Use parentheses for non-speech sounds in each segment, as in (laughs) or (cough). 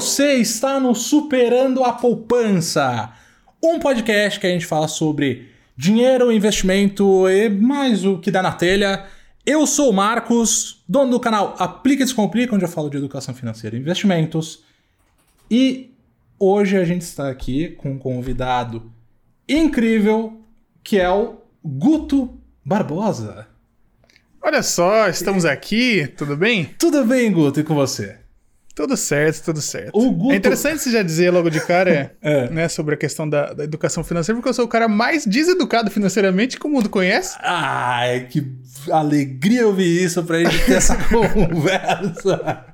Você está no Superando a Poupança, um podcast que a gente fala sobre dinheiro, investimento e mais o que dá na telha. Eu sou o Marcos, dono do canal Aplica e Descomplica, onde eu falo de educação financeira e investimentos. E hoje a gente está aqui com um convidado incrível, que é o Guto Barbosa. Olha só, estamos aqui, tudo bem? Tudo bem, Guto, e com você? Tudo certo, tudo certo. O Guto- É interessante você já dizer logo de cara (laughs) É. né, sobre a questão da, da educação financeira, porque eu sou o cara mais deseducado financeiramente que o mundo conhece. Ai, que alegria ouvir isso pra gente ter essa (laughs) conversa.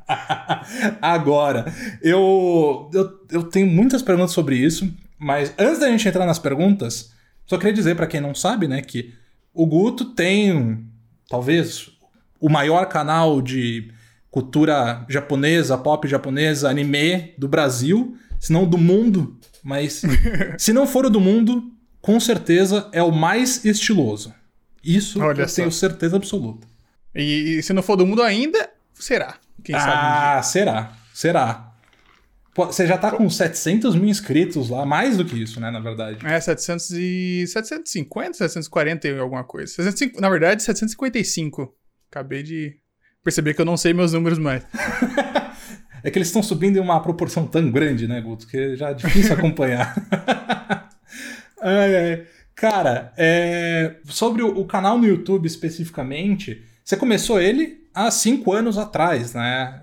Agora, eu, eu, eu tenho muitas perguntas sobre isso, mas antes da gente entrar nas perguntas, só queria dizer pra quem não sabe, né, que o Guto tem talvez o maior canal de cultura japonesa, pop japonesa, anime do Brasil, se não do mundo, mas (laughs) se não for o do mundo, com certeza é o mais estiloso. Isso Olha eu só. tenho certeza absoluta. E, e se não for do mundo ainda, será. Quem sabe? um dia. ah, será? Será? Pô, Você já tá com 700 mil inscritos lá, mais do que isso, né, na verdade. É, 700 e... 750, 740 e alguma coisa. 705 na verdade, 755. Acabei de perceber que eu não sei meus números mais. (laughs) É que eles estão subindo em uma proporção tão grande, né, Guto, que já é difícil (laughs) acompanhar. (laughs) ai, ai. Cara, é, sobre o, canal no YouTube especificamente, você começou ele há cinco anos atrás, né?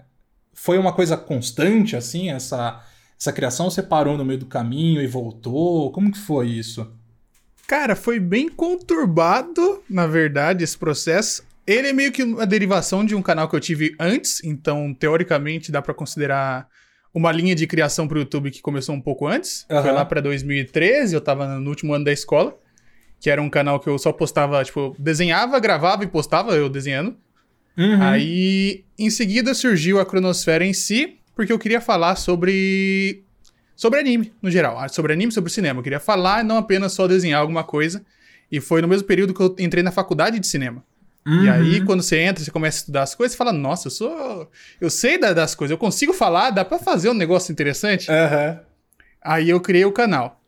Foi uma coisa constante, assim, essa, essa criação? Você parou no meio do caminho e voltou? Como que foi isso? Cara, foi bem conturbado, na verdade, esse processo. Ele é meio que uma derivação de um canal que eu tive antes, então, teoricamente, dá pra considerar uma linha de criação pro YouTube que começou um pouco antes. Foi Aham. lá pra 2013, eu tava no último ano da escola, que era um canal que eu só postava, tipo, desenhava, gravava e postava eu desenhando. Uhum. Aí, em seguida, surgiu a Cronosfera em si, porque eu queria falar sobre. sobre anime, no geral. Ah, Sobre anime, sobre cinema. Eu queria falar e não apenas só desenhar alguma coisa. E foi no mesmo período que eu entrei na faculdade de cinema. Uhum. E aí, quando você entra, você começa a estudar as coisas, você fala, nossa, eu sou. Eu sei da- das coisas, eu consigo falar, dá pra fazer um negócio interessante. Aham. Aí eu criei o canal.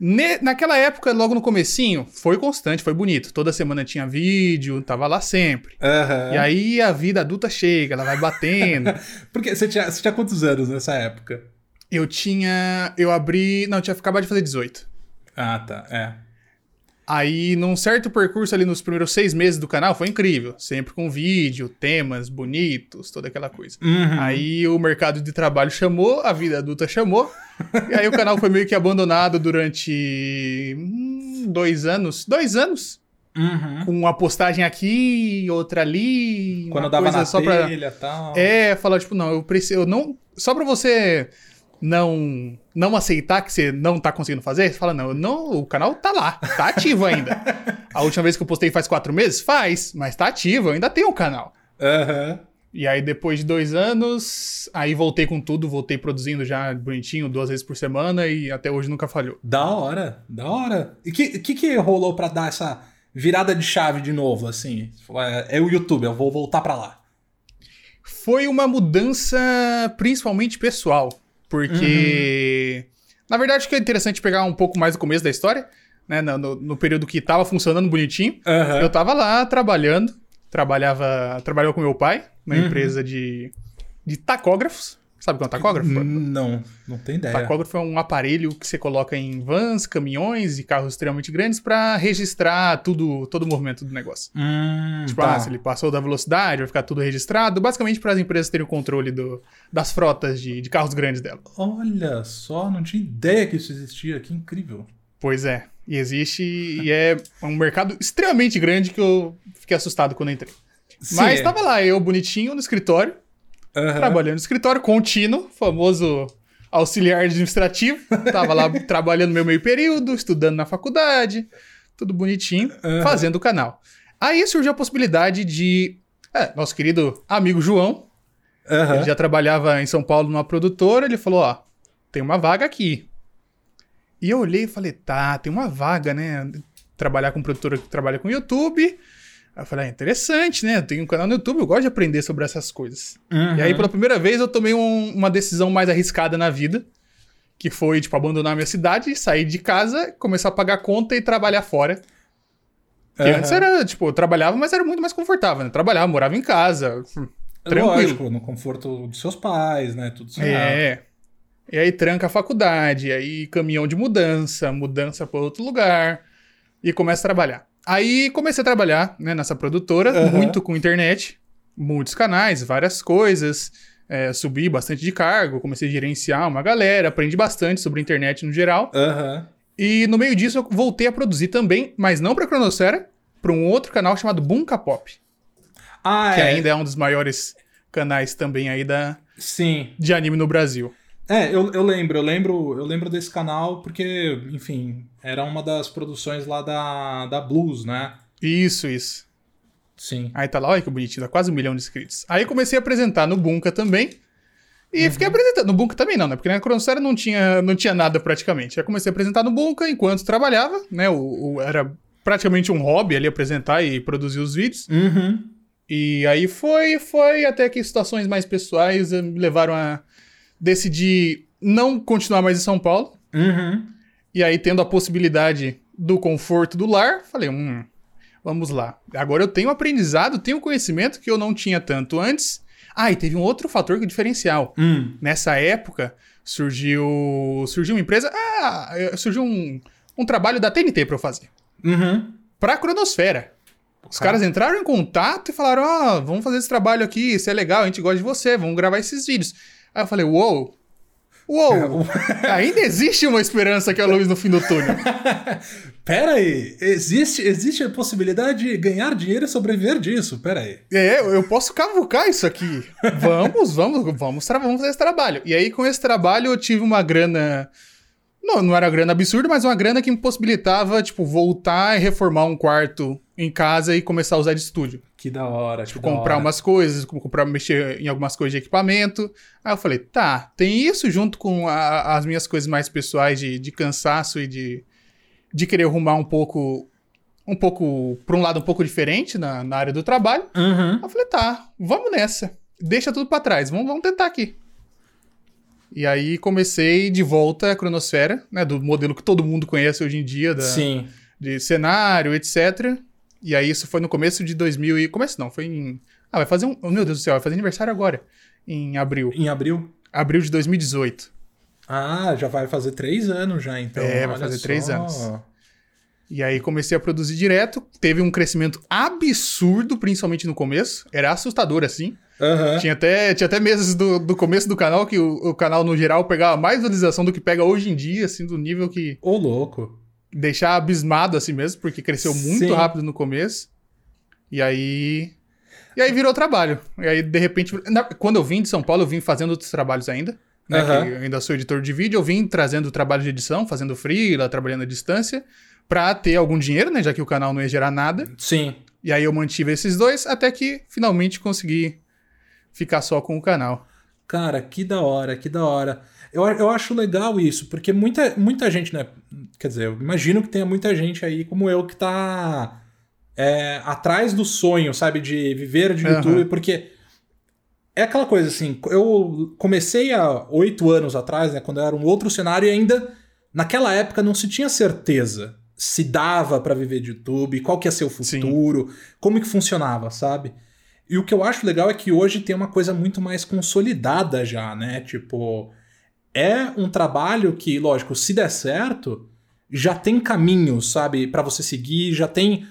Ne- naquela época, logo no comecinho, foi constante, foi bonito. Toda semana tinha vídeo, tava lá sempre. Aham. E aí a vida adulta chega, ela vai batendo. (laughs) Porque você tinha, você tinha quantos anos nessa época? eu tinha. Eu abri. Não, eu tinha acabado de fazer 18. Ah, tá. É. Aí, num certo percurso ali nos primeiros seis meses do canal, foi incrível. Sempre com vídeo, temas bonitos, toda aquela coisa. Uhum. Aí o mercado de trabalho chamou, a vida adulta chamou. e aí o canal foi meio que abandonado durante hum, dois anos. Dois anos? Uhum. Com uma postagem aqui, outra ali. Quando dava na só pra. telha e tal. É, falar, tipo, não, eu preciso. Eu não. Só pra você não não aceitar que você não tá conseguindo fazer, você fala, não, não, o canal tá lá, tá ativo ainda. (laughs) A última vez que eu postei faz quatro meses? Faz, mas tá ativo, eu ainda tenho o canal. Aham. E aí, depois de dois anos, aí voltei com tudo, voltei produzindo já bonitinho, duas vezes por semana e até hoje nunca falhou. Da hora, da hora. E o que, que que rolou pra dar essa virada de chave de novo, assim? Falou, É, é o YouTube, eu vou voltar pra lá. Foi uma mudança principalmente pessoal, porque na verdade acho que é interessante pegar um pouco mais do começo da história, né, no, no- período que tava funcionando bonitinho. Aham. Eu tava lá trabalhando, trabalhava, trabalhava com meu pai na Uhum. empresa de, de tacógrafos. Sabe o que é um tacógrafo? Não, não tem ideia. Tacógrafo é um aparelho que você coloca em vans, caminhões e carros extremamente grandes pra registrar tudo, todo o movimento do negócio. Hum, Tipo, tá. ah, se ele passou da velocidade, vai ficar tudo registrado. Basicamente para as empresas terem o controle do, das frotas de, de carros grandes dela. Olha só, não tinha ideia que isso existia, que incrível. Pois é. E existe e é um mercado extremamente grande que eu fiquei assustado quando entrei. Mas Sim, tava lá, eu bonitinho no escritório, aham. trabalhando no escritório contínuo, famoso auxiliar administrativo. Tava lá (laughs) trabalhando meu meio período, estudando na faculdade, tudo bonitinho, Aham. fazendo o canal. Aí surgiu a possibilidade de. é, nosso querido amigo João, Aham. ele já trabalhava em São Paulo numa produtora, ele falou: ó, tem uma vaga aqui. E eu olhei e falei: tá, tem uma vaga, né? Trabalhar com produtora que trabalha com YouTube. Aí eu falei, ah, interessante, né? Eu tenho um canal no YouTube, eu gosto de aprender sobre essas coisas. Uhum. E aí, pela primeira vez, eu tomei um- uma decisão mais arriscada na vida. Que foi, tipo, abandonar minha cidade, sair de casa, começar a pagar conta e trabalhar fora. Porque antes era, tipo, eu trabalhava, mas era muito mais confortável, né? Trabalhava, morava em casa. tranquilo. Lógico, no conforto dos seus pais, né? Tudo certo. É. E aí tranca a faculdade, aí caminhão de mudança, mudança para outro lugar e começa a trabalhar. Aí comecei a trabalhar né, nessa produtora, Aham. muito com internet, muitos canais, várias coisas. é, subi bastante de cargo, comecei a gerenciar uma galera, aprendi bastante sobre internet no geral. Aham. E no meio disso eu voltei a produzir também, mas não para Cronosfera, para um outro canal chamado Bunka Pop, Ah, que é. ainda é um dos maiores canais também aí da, Sim. de anime no Brasil. É, eu, eu lembro, eu lembro, eu lembro desse canal porque, enfim, era uma das produções lá da, da Blues, né? Isso, isso. Sim. Aí tá lá, olha que bonitinho, dá quase um milhão de inscritos. Aí comecei a apresentar no Bunka também. E Uhum. fiquei apresentando. No Bunka também não, né? Porque na Cronosfera não tinha, não tinha nada praticamente. Aí comecei a apresentar no Bunka enquanto trabalhava, né? O, o- era praticamente um hobby ali apresentar e produzir os vídeos. Uhum. E aí foi, foi até que situações mais pessoais eh, me levaram a decidir não continuar mais em São Paulo. Uhum. E aí, tendo a possibilidade do conforto do lar, falei, hum, vamos lá. Agora eu tenho aprendizado, tenho conhecimento que eu não tinha tanto antes. Ah, e teve um outro fator que é diferencial. Hum. Nessa época, surgiu surgiu uma empresa, ah, eh, surgiu um, um trabalho da TNT pra eu fazer. Uhum. Pra Cronosfera. Os caras entraram em contato e falaram, ó, vamos fazer esse trabalho aqui, isso é legal, a gente gosta de você, vamos gravar esses vídeos. Aí eu falei, uou, uou, (laughs) ainda existe uma esperança que é a luz no fim do túnel. (laughs) Pera aí, existe, existe a possibilidade de ganhar dinheiro e sobreviver disso? Pera aí. É, eu posso cavucar isso aqui. Vamos, vamos, vamos, vamos fazer esse trabalho. E aí, com esse trabalho, eu tive uma grana. Não, não era grana absurda, mas uma grana que me possibilitava, tipo, voltar e reformar um quarto em casa e começar a usar de estúdio. Que da hora, tipo, Comprar umas coisas, como comprar, mexer em algumas coisas de equipamento. Aí eu falei, tá, tem isso junto com a- as minhas coisas mais pessoais de, de cansaço e de, de querer arrumar um pouco. Um pouco. pra um lado um pouco diferente na, na área do trabalho. Uhum. Aí eu falei, tá, vamos nessa. Deixa tudo pra trás, vamos, vamos tentar aqui. E aí comecei de volta a Cronosfera, né? Do modelo que todo mundo conhece hoje em dia, da, Sim. de cenário, etc. E aí isso foi no começo de 2000 e... Começo não, foi em... Ah, vai fazer um... oh, Meu Deus do céu, vai fazer aniversário agora. Em abril. Em abril? Abril de 2018. Ah, já vai fazer três anos já, então. É, vai fazer só. três anos. E aí comecei a produzir direto. Teve um crescimento absurdo, principalmente no começo. Era assustador, assim. Aham. Tinha até, tinha até meses do, do começo do canal que o, o canal, no geral, pegava mais visualização do que pega hoje em dia, assim, do nível que Ô, louco. Deixar abismado assim mesmo, porque cresceu muito Sim. rápido no começo. E aí. E aí virou trabalho. E aí, de repente. na- quando eu vim de São Paulo, eu vim fazendo outros trabalhos ainda. Né, que eu ainda sou editor de vídeo, eu vim trazendo trabalho de edição, fazendo freela, trabalhando à distância, pra ter algum dinheiro, né? Já que o canal não ia gerar nada. Sim. E aí eu mantive esses dois até que finalmente consegui ficar só com o canal. Cara, que da hora, que da hora. Eu, eu acho legal isso, porque muita, muita gente, né? Quer dizer, eu imagino que tenha muita gente aí como eu que tá é, atrás do sonho, sabe? De viver de. YouTube, porque é aquela coisa assim, eu comecei há oito anos atrás, né? Quando era um outro cenário e ainda naquela época não se tinha certeza se dava pra viver de YouTube, qual que ia ser o Sim. futuro, como que funcionava, sabe? E o que eu acho legal é que hoje tem uma coisa muito mais consolidada já, né? Tipo, é um trabalho que, lógico, se der certo, já tem caminhos, sabe, Pra você seguir, já tem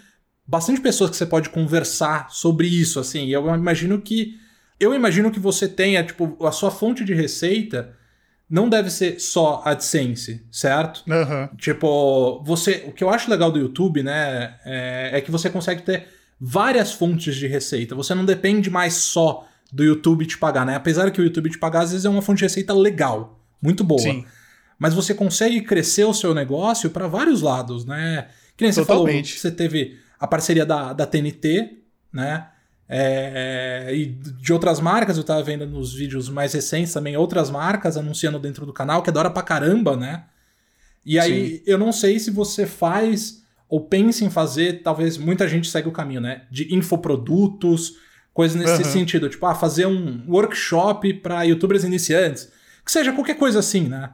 bastante pessoas que você pode conversar sobre isso, assim. Eu imagino que eu imagino que você tenha, tipo, a sua fonte de receita não deve ser só AdSense, certo? Aham. Tipo, você. O que eu acho legal do YouTube, né? É, é que você consegue ter várias fontes de receita. Você não depende mais só do YouTube te pagar, né? Apesar que o YouTube te pagar, às vezes é uma fonte de receita legal, muito boa. Sim. Mas você consegue crescer o seu negócio para vários lados, né? Que nem você falou, você teve a parceria da, da TNT, né? É, e de outras marcas, eu tava vendo nos vídeos mais recentes também, outras marcas anunciando dentro do canal, que é da hora pra caramba, né? E aí, eu não sei se você faz ou pensa em fazer, talvez muita gente segue o caminho, né? De infoprodutos, coisas nesse Aham. sentido. Tipo, ah, fazer um workshop para youtubers iniciantes. Que seja qualquer coisa assim, né?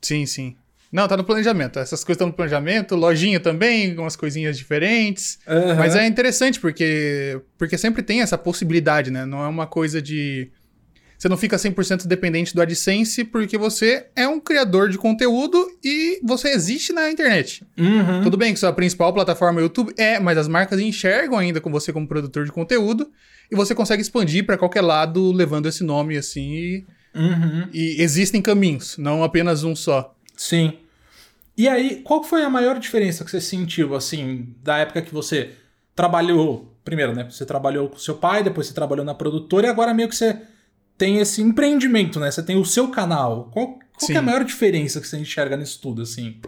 Sim, sim. Não, tá no planejamento. Essas coisas estão no planejamento, lojinha também, umas coisinhas diferentes. Aham. Mas é interessante porque porque sempre tem essa possibilidade, né? Não é uma coisa de você não fica 100% dependente do AdSense porque você é um criador de conteúdo e você existe na internet. Uhum. Tudo bem que sua principal plataforma é o YouTube é, mas as marcas enxergam ainda com você como produtor de conteúdo e você consegue expandir para qualquer lado levando esse nome assim e, Uhum. e existem caminhos, não apenas um só. Sim. E aí, qual foi a maior diferença que você sentiu, assim, da época que você trabalhou. Primeiro, né? Você trabalhou com seu pai, depois você trabalhou na produtora e agora meio que você tem esse empreendimento, né? Você tem o seu canal. Qual, qual que é a maior diferença que você enxerga nisso tudo, assim?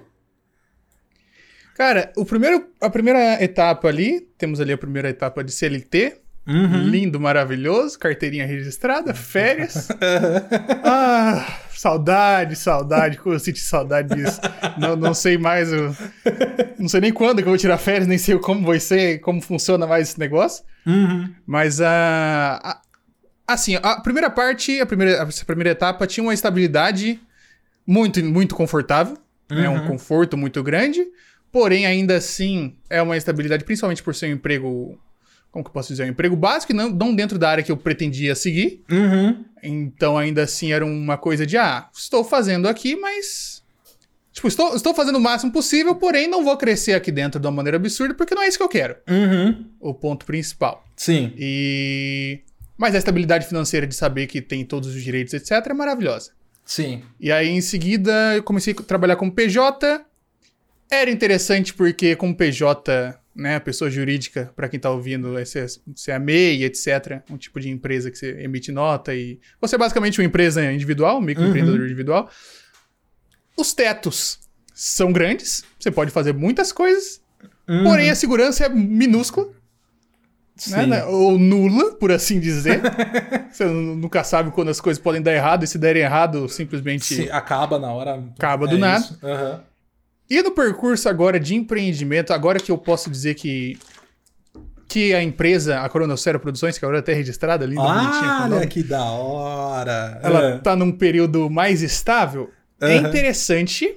Cara, o primeiro, a primeira etapa ali, temos ali a primeira etapa de CLT, Uhum. lindo, maravilhoso, carteirinha registrada, férias. (laughs) ah, saudade, saudade, como eu senti saudade disso. Não, não sei mais, eu, não sei nem quando que eu vou tirar férias, nem sei como vai ser, como funciona mais esse negócio. Uhum. Mas a, a- assim, a primeira parte, a primeira, essa primeira etapa tinha uma estabilidade muito, muito confortável, né? Uhum. Um conforto muito grande. Porém, ainda assim, é uma estabilidade, principalmente por ser um emprego. Como que eu posso dizer? Um emprego básico não, não dentro da área que eu pretendia seguir. Uhum. Então, ainda assim, era uma coisa de, ah, estou fazendo aqui, mas. Tipo, estou, estou fazendo o máximo possível, porém não vou crescer aqui dentro de uma maneira absurda, porque não é isso que eu quero. Uhum. O ponto principal. Sim. E. Mas a estabilidade financeira de saber que tem todos os direitos, etc., é maravilhosa. Sim. E aí, em seguida, eu comecei a trabalhar como PJ. Era interessante porque, como PJ, né, a pessoa jurídica, para quem tá ouvindo, é ser, ser a MEI, etc., um tipo de empresa que você emite nota e. Você é basicamente uma empresa individual, um microempreendedor individual. Os tetos são grandes, você pode fazer muitas coisas, Uhum. porém a segurança é minúscula né, né, ou nula, por assim dizer. (laughs) Você nu- nunca sabe quando as coisas podem dar errado, e se derem errado, simplesmente. Sim, Acaba na hora. Acaba do É nada. isso. E no percurso agora de empreendimento, agora que eu posso dizer que. Que a empresa, a Cronosfera Produções, que agora é até registrada ali, o Olha que da hora. ela É. tá num período mais estável, é Aham. interessante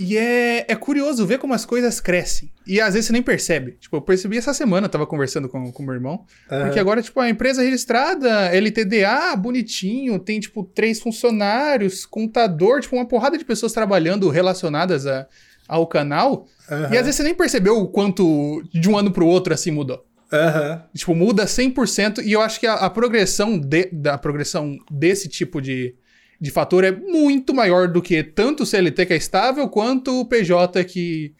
e é, é curioso ver como as coisas crescem. E às vezes você nem percebe. Tipo, eu percebi essa semana, eu tava conversando com o meu irmão, Aham. Porque agora, tipo, a empresa registrada, LTDA, bonitinho, tem, tipo, três funcionários, contador, tipo, uma porrada de pessoas trabalhando relacionadas a- ao canal. Aham. E às vezes você nem percebeu o quanto de um ano pro outro, assim, mudou. Aham. Tipo, muda 100%. E eu acho que a, a progressão, de- da progressão desse tipo de, de fator é muito maior do que tanto o CLT que é estável, quanto o PJ que,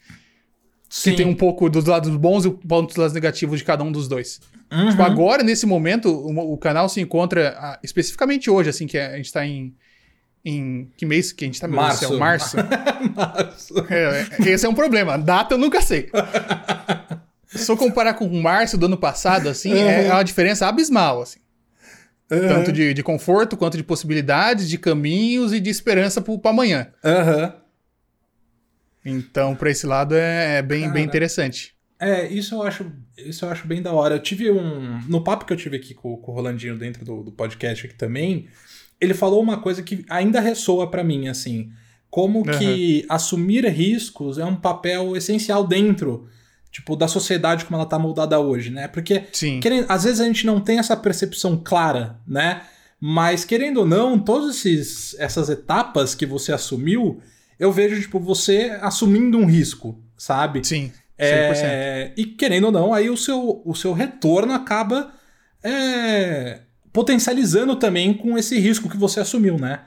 Sim. que tem um pouco dos lados bons e um pouco dos lados negativos de cada um dos dois. Uhum. Tipo, agora, nesse momento, o, o canal se encontra, ah, especificamente hoje, assim, que a gente tá em. Em. Que mês que a gente tá? Meu do céu, Março. Março. (laughs) Março. É, esse é um problema. Data eu nunca sei. Se eu comparar com o março do ano passado, assim, é, é uma diferença abismal, assim. Tanto de, de conforto, quanto de possibilidades, de caminhos e de esperança pro amanhã. Aham. Então, pra esse lado, é, é bem, Cara. bem interessante. É, isso eu acho, isso eu acho bem da hora. Eu tive um. No papo que eu tive aqui com, com o Rolandinho dentro do, do podcast aqui também, ele falou uma coisa que ainda ressoa pra mim, assim. Como que assumir riscos é um papel essencial dentro, tipo, da sociedade como ela tá moldada hoje, né? Porque Sim. Querendo- às vezes a gente não tem essa percepção clara, né? Mas querendo ou não, todas esses, essas etapas que você assumiu, eu vejo tipo você assumindo um risco, sabe? Sim. 100%. É, e querendo ou não, aí o seu, o seu retorno acaba é, potencializando também com esse risco que você assumiu, né?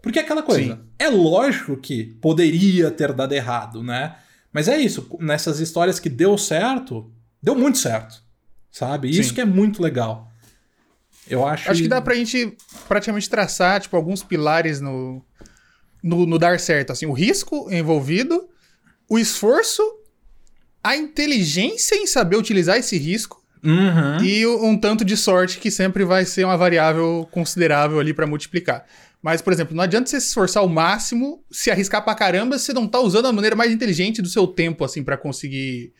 Porque é aquela coisa, Sim. é lógico que poderia ter dado errado, né? Mas é isso, nessas histórias que deu certo, deu muito certo, sabe? Isso Sim. que é muito legal. Eu acho. Acho que dá pra gente praticamente traçar, tipo, alguns pilares no, no, no dar certo. Assim, o risco envolvido, o esforço, a inteligência em saber utilizar esse risco Uhum. e um tanto de sorte que sempre vai ser uma variável considerável ali pra multiplicar. Mas, por exemplo, não adianta você se esforçar ao máximo, se arriscar pra caramba, se você não tá usando a maneira mais inteligente do seu tempo, assim, para conseguir.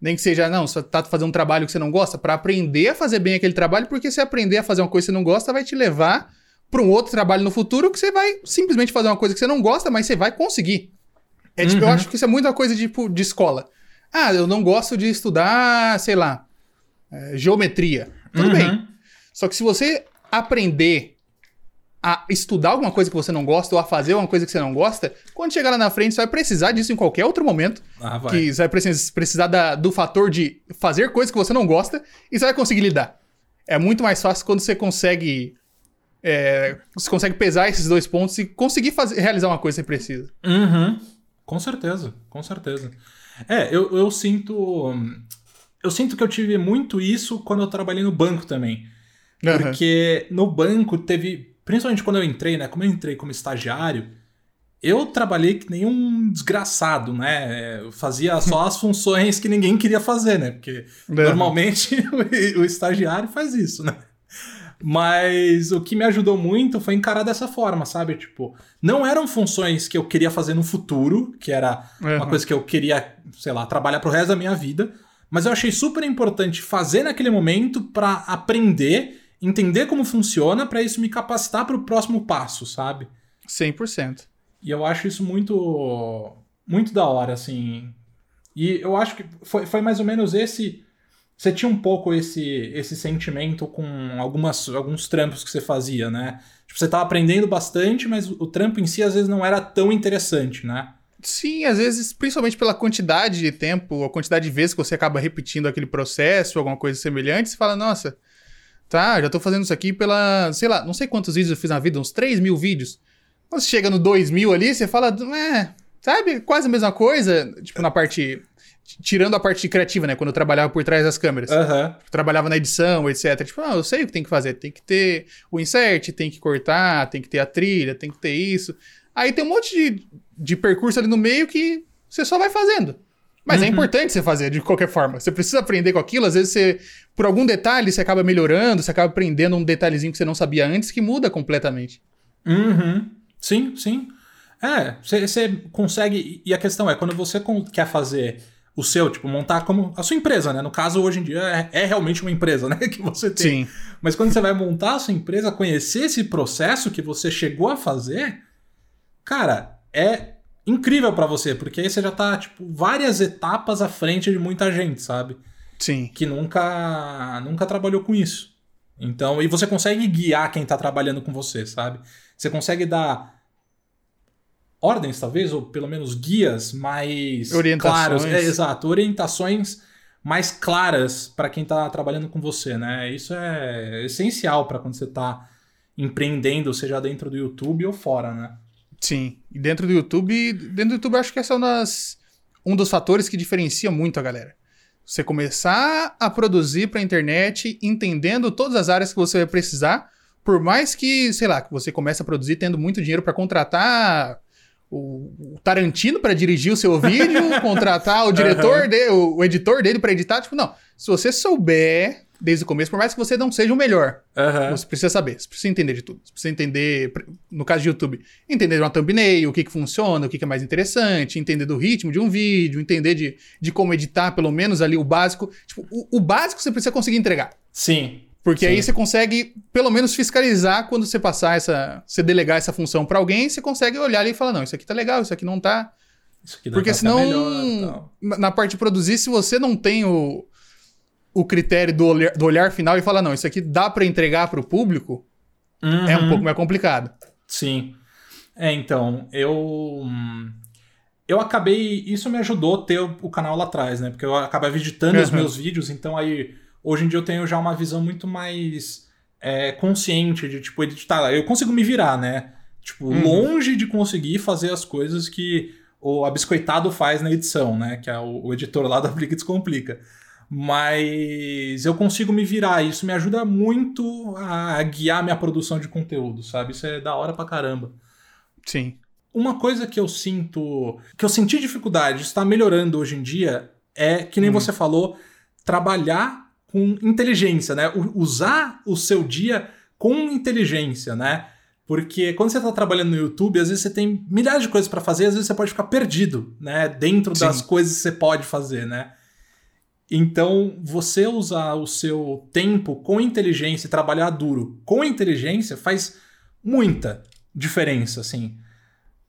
Nem que seja, não, você tá fazendo um trabalho que você não gosta, para aprender a fazer bem aquele trabalho, porque se aprender a fazer uma coisa que você não gosta, vai te levar para um outro trabalho no futuro que você vai simplesmente fazer uma coisa que você não gosta, mas você vai conseguir. É tipo, eu Uhum. acho que isso é muita coisa tipo, de escola. Ah, eu não gosto de estudar, sei lá, é, geometria. Tudo Uhum. bem. Só que se você aprender a estudar alguma coisa que você não gosta ou a fazer uma coisa que você não gosta, quando chegar lá na frente, você vai precisar disso em qualquer outro momento. Ah, vai. Que você vai precis- precisar da- do fator de fazer coisas que você não gosta e você vai conseguir lidar. É muito mais fácil quando você consegue. é, você consegue pesar esses dois pontos e conseguir fazer, realizar uma coisa que você precisa. Uhum. Com certeza, com certeza. É, eu, eu sinto. Eu sinto que eu tive muito isso quando eu trabalhei no banco também. Aham. Porque no banco teve. Principalmente quando eu entrei, né? Como eu entrei como estagiário, eu trabalhei que nem um desgraçado, né? Eu fazia só (laughs) as funções que ninguém queria fazer, né? Porque Aham. normalmente (laughs) o, o estagiário faz isso, né? Mas o que me ajudou muito foi encarar dessa forma, sabe? Tipo, não eram funções que eu queria fazer no futuro, que era uma Aham. coisa que eu queria, sei lá, trabalhar pro resto da minha vida, mas eu achei super importante fazer naquele momento pra aprender, entender como funciona, pra isso me capacitar pro próximo passo, sabe? 100%. E eu acho isso muito muito da hora, assim. E eu acho que foi, foi mais ou menos esse. Você tinha um pouco esse, esse sentimento com algumas, alguns trampos que você fazia, né? Tipo, você tava aprendendo bastante, mas o trampo em si às vezes não era tão interessante, né? Sim, às vezes, principalmente pela quantidade de tempo, a quantidade de vezes que você acaba repetindo aquele processo, alguma coisa semelhante, você fala, nossa, tá, já tô fazendo isso aqui pela, sei lá, não sei quantos vídeos eu fiz na vida, uns 3 mil vídeos. Quando você chega no 2 mil ali, você fala, é, sabe, quase a mesma coisa, tipo, na parte, tirando a parte criativa, né, quando eu trabalhava por trás das câmeras. Aham. trabalhava na edição, etc. Tipo, ah, eu sei o que tem que fazer. Tem que ter o insert, tem que cortar, tem que ter a trilha, tem que ter isso. Aí tem um monte de, de percurso ali no meio que você só vai fazendo. Mas é Uhum. importante você fazer de qualquer forma. Você precisa aprender com aquilo. Às vezes você, por algum detalhe, você acaba melhorando, você acaba aprendendo um detalhezinho que você não sabia antes que muda completamente. Uhum. Sim, sim. É, você consegue. E a questão é, quando você quer fazer o seu, tipo, montar como a sua empresa, né? No caso, hoje em dia, é, é realmente uma empresa, né? (laughs) Que você tem. Sim. Mas quando você vai montar a sua empresa, conhecer esse processo que você chegou a fazer, cara, é incrível pra você, porque aí você já tá, tipo, várias etapas à frente de muita gente, sabe? Sim. Que nunca, nunca trabalhou com isso. Então, e você consegue guiar quem tá trabalhando com você, sabe? Você consegue dar ordens, talvez, ou pelo menos guias mais Orientações. claras. É, exato, orientações mais claras para quem tá trabalhando com você, né? Isso é essencial para quando você tá empreendendo, seja dentro do YouTube ou fora, né? Sim. E dentro do YouTube, dentro do YouTube acho que esse é um, das, um dos fatores que diferencia muito a galera. Você começar a produzir pra internet entendendo todas as áreas que você vai precisar, por mais que, sei lá, que você comece a produzir tendo muito dinheiro pra contratar o, o Tarantino pra dirigir o seu vídeo, (laughs) contratar o diretor, Aham. de, o, o editor dele pra editar, tipo, não. Se você souber desde o começo, por mais que você não seja o melhor, Aham. você precisa saber, você precisa entender de tudo. Você precisa entender, no caso de YouTube, entender uma thumbnail, o que, que funciona, o que, que é mais interessante, entender do ritmo de um vídeo, entender de, de como editar, pelo menos ali o básico. Tipo, o, o básico você precisa conseguir entregar. Sim. Porque Sim. aí você consegue, pelo menos, fiscalizar quando você passar essa. Você delegar essa função pra alguém, você consegue olhar ali e falar: não, isso aqui tá legal, isso aqui não tá. Isso aqui dá Porque pra ficar senão, melhor na parte de produzir, se você não tem o, o critério do olhar, do olhar final e fala, não, isso aqui dá pra entregar pro público, é um Uhum. pouco mais complicado. Sim. É, então, eu. Eu acabei. Isso me ajudou a ter o, o canal lá atrás, né? Porque eu acabava editando os Uhum. meus vídeos, então aí. Hoje em dia eu tenho já uma visão muito mais é, consciente de, tipo, editar. Eu consigo me virar, né? Tipo, Uhum. longe de conseguir fazer as coisas que o Abiscoitado faz na edição, né? Que é o, o editor lá da Aplica Descomplica. Mas eu consigo me virar, isso me ajuda muito a guiar minha produção de conteúdo, sabe? Isso é da hora pra caramba. Sim. Uma coisa que eu sinto, que eu senti dificuldade, está melhorando hoje em dia, é que nem Hum. você falou, trabalhar com inteligência, né? Usar o seu dia com inteligência, né? Porque quando você tá trabalhando no YouTube, às vezes você tem milhares de coisas para fazer, às vezes você pode ficar perdido, né? Dentro Sim. das coisas que você pode fazer, né? Então, você usar o seu tempo com inteligência e trabalhar duro com inteligência faz muita diferença, assim.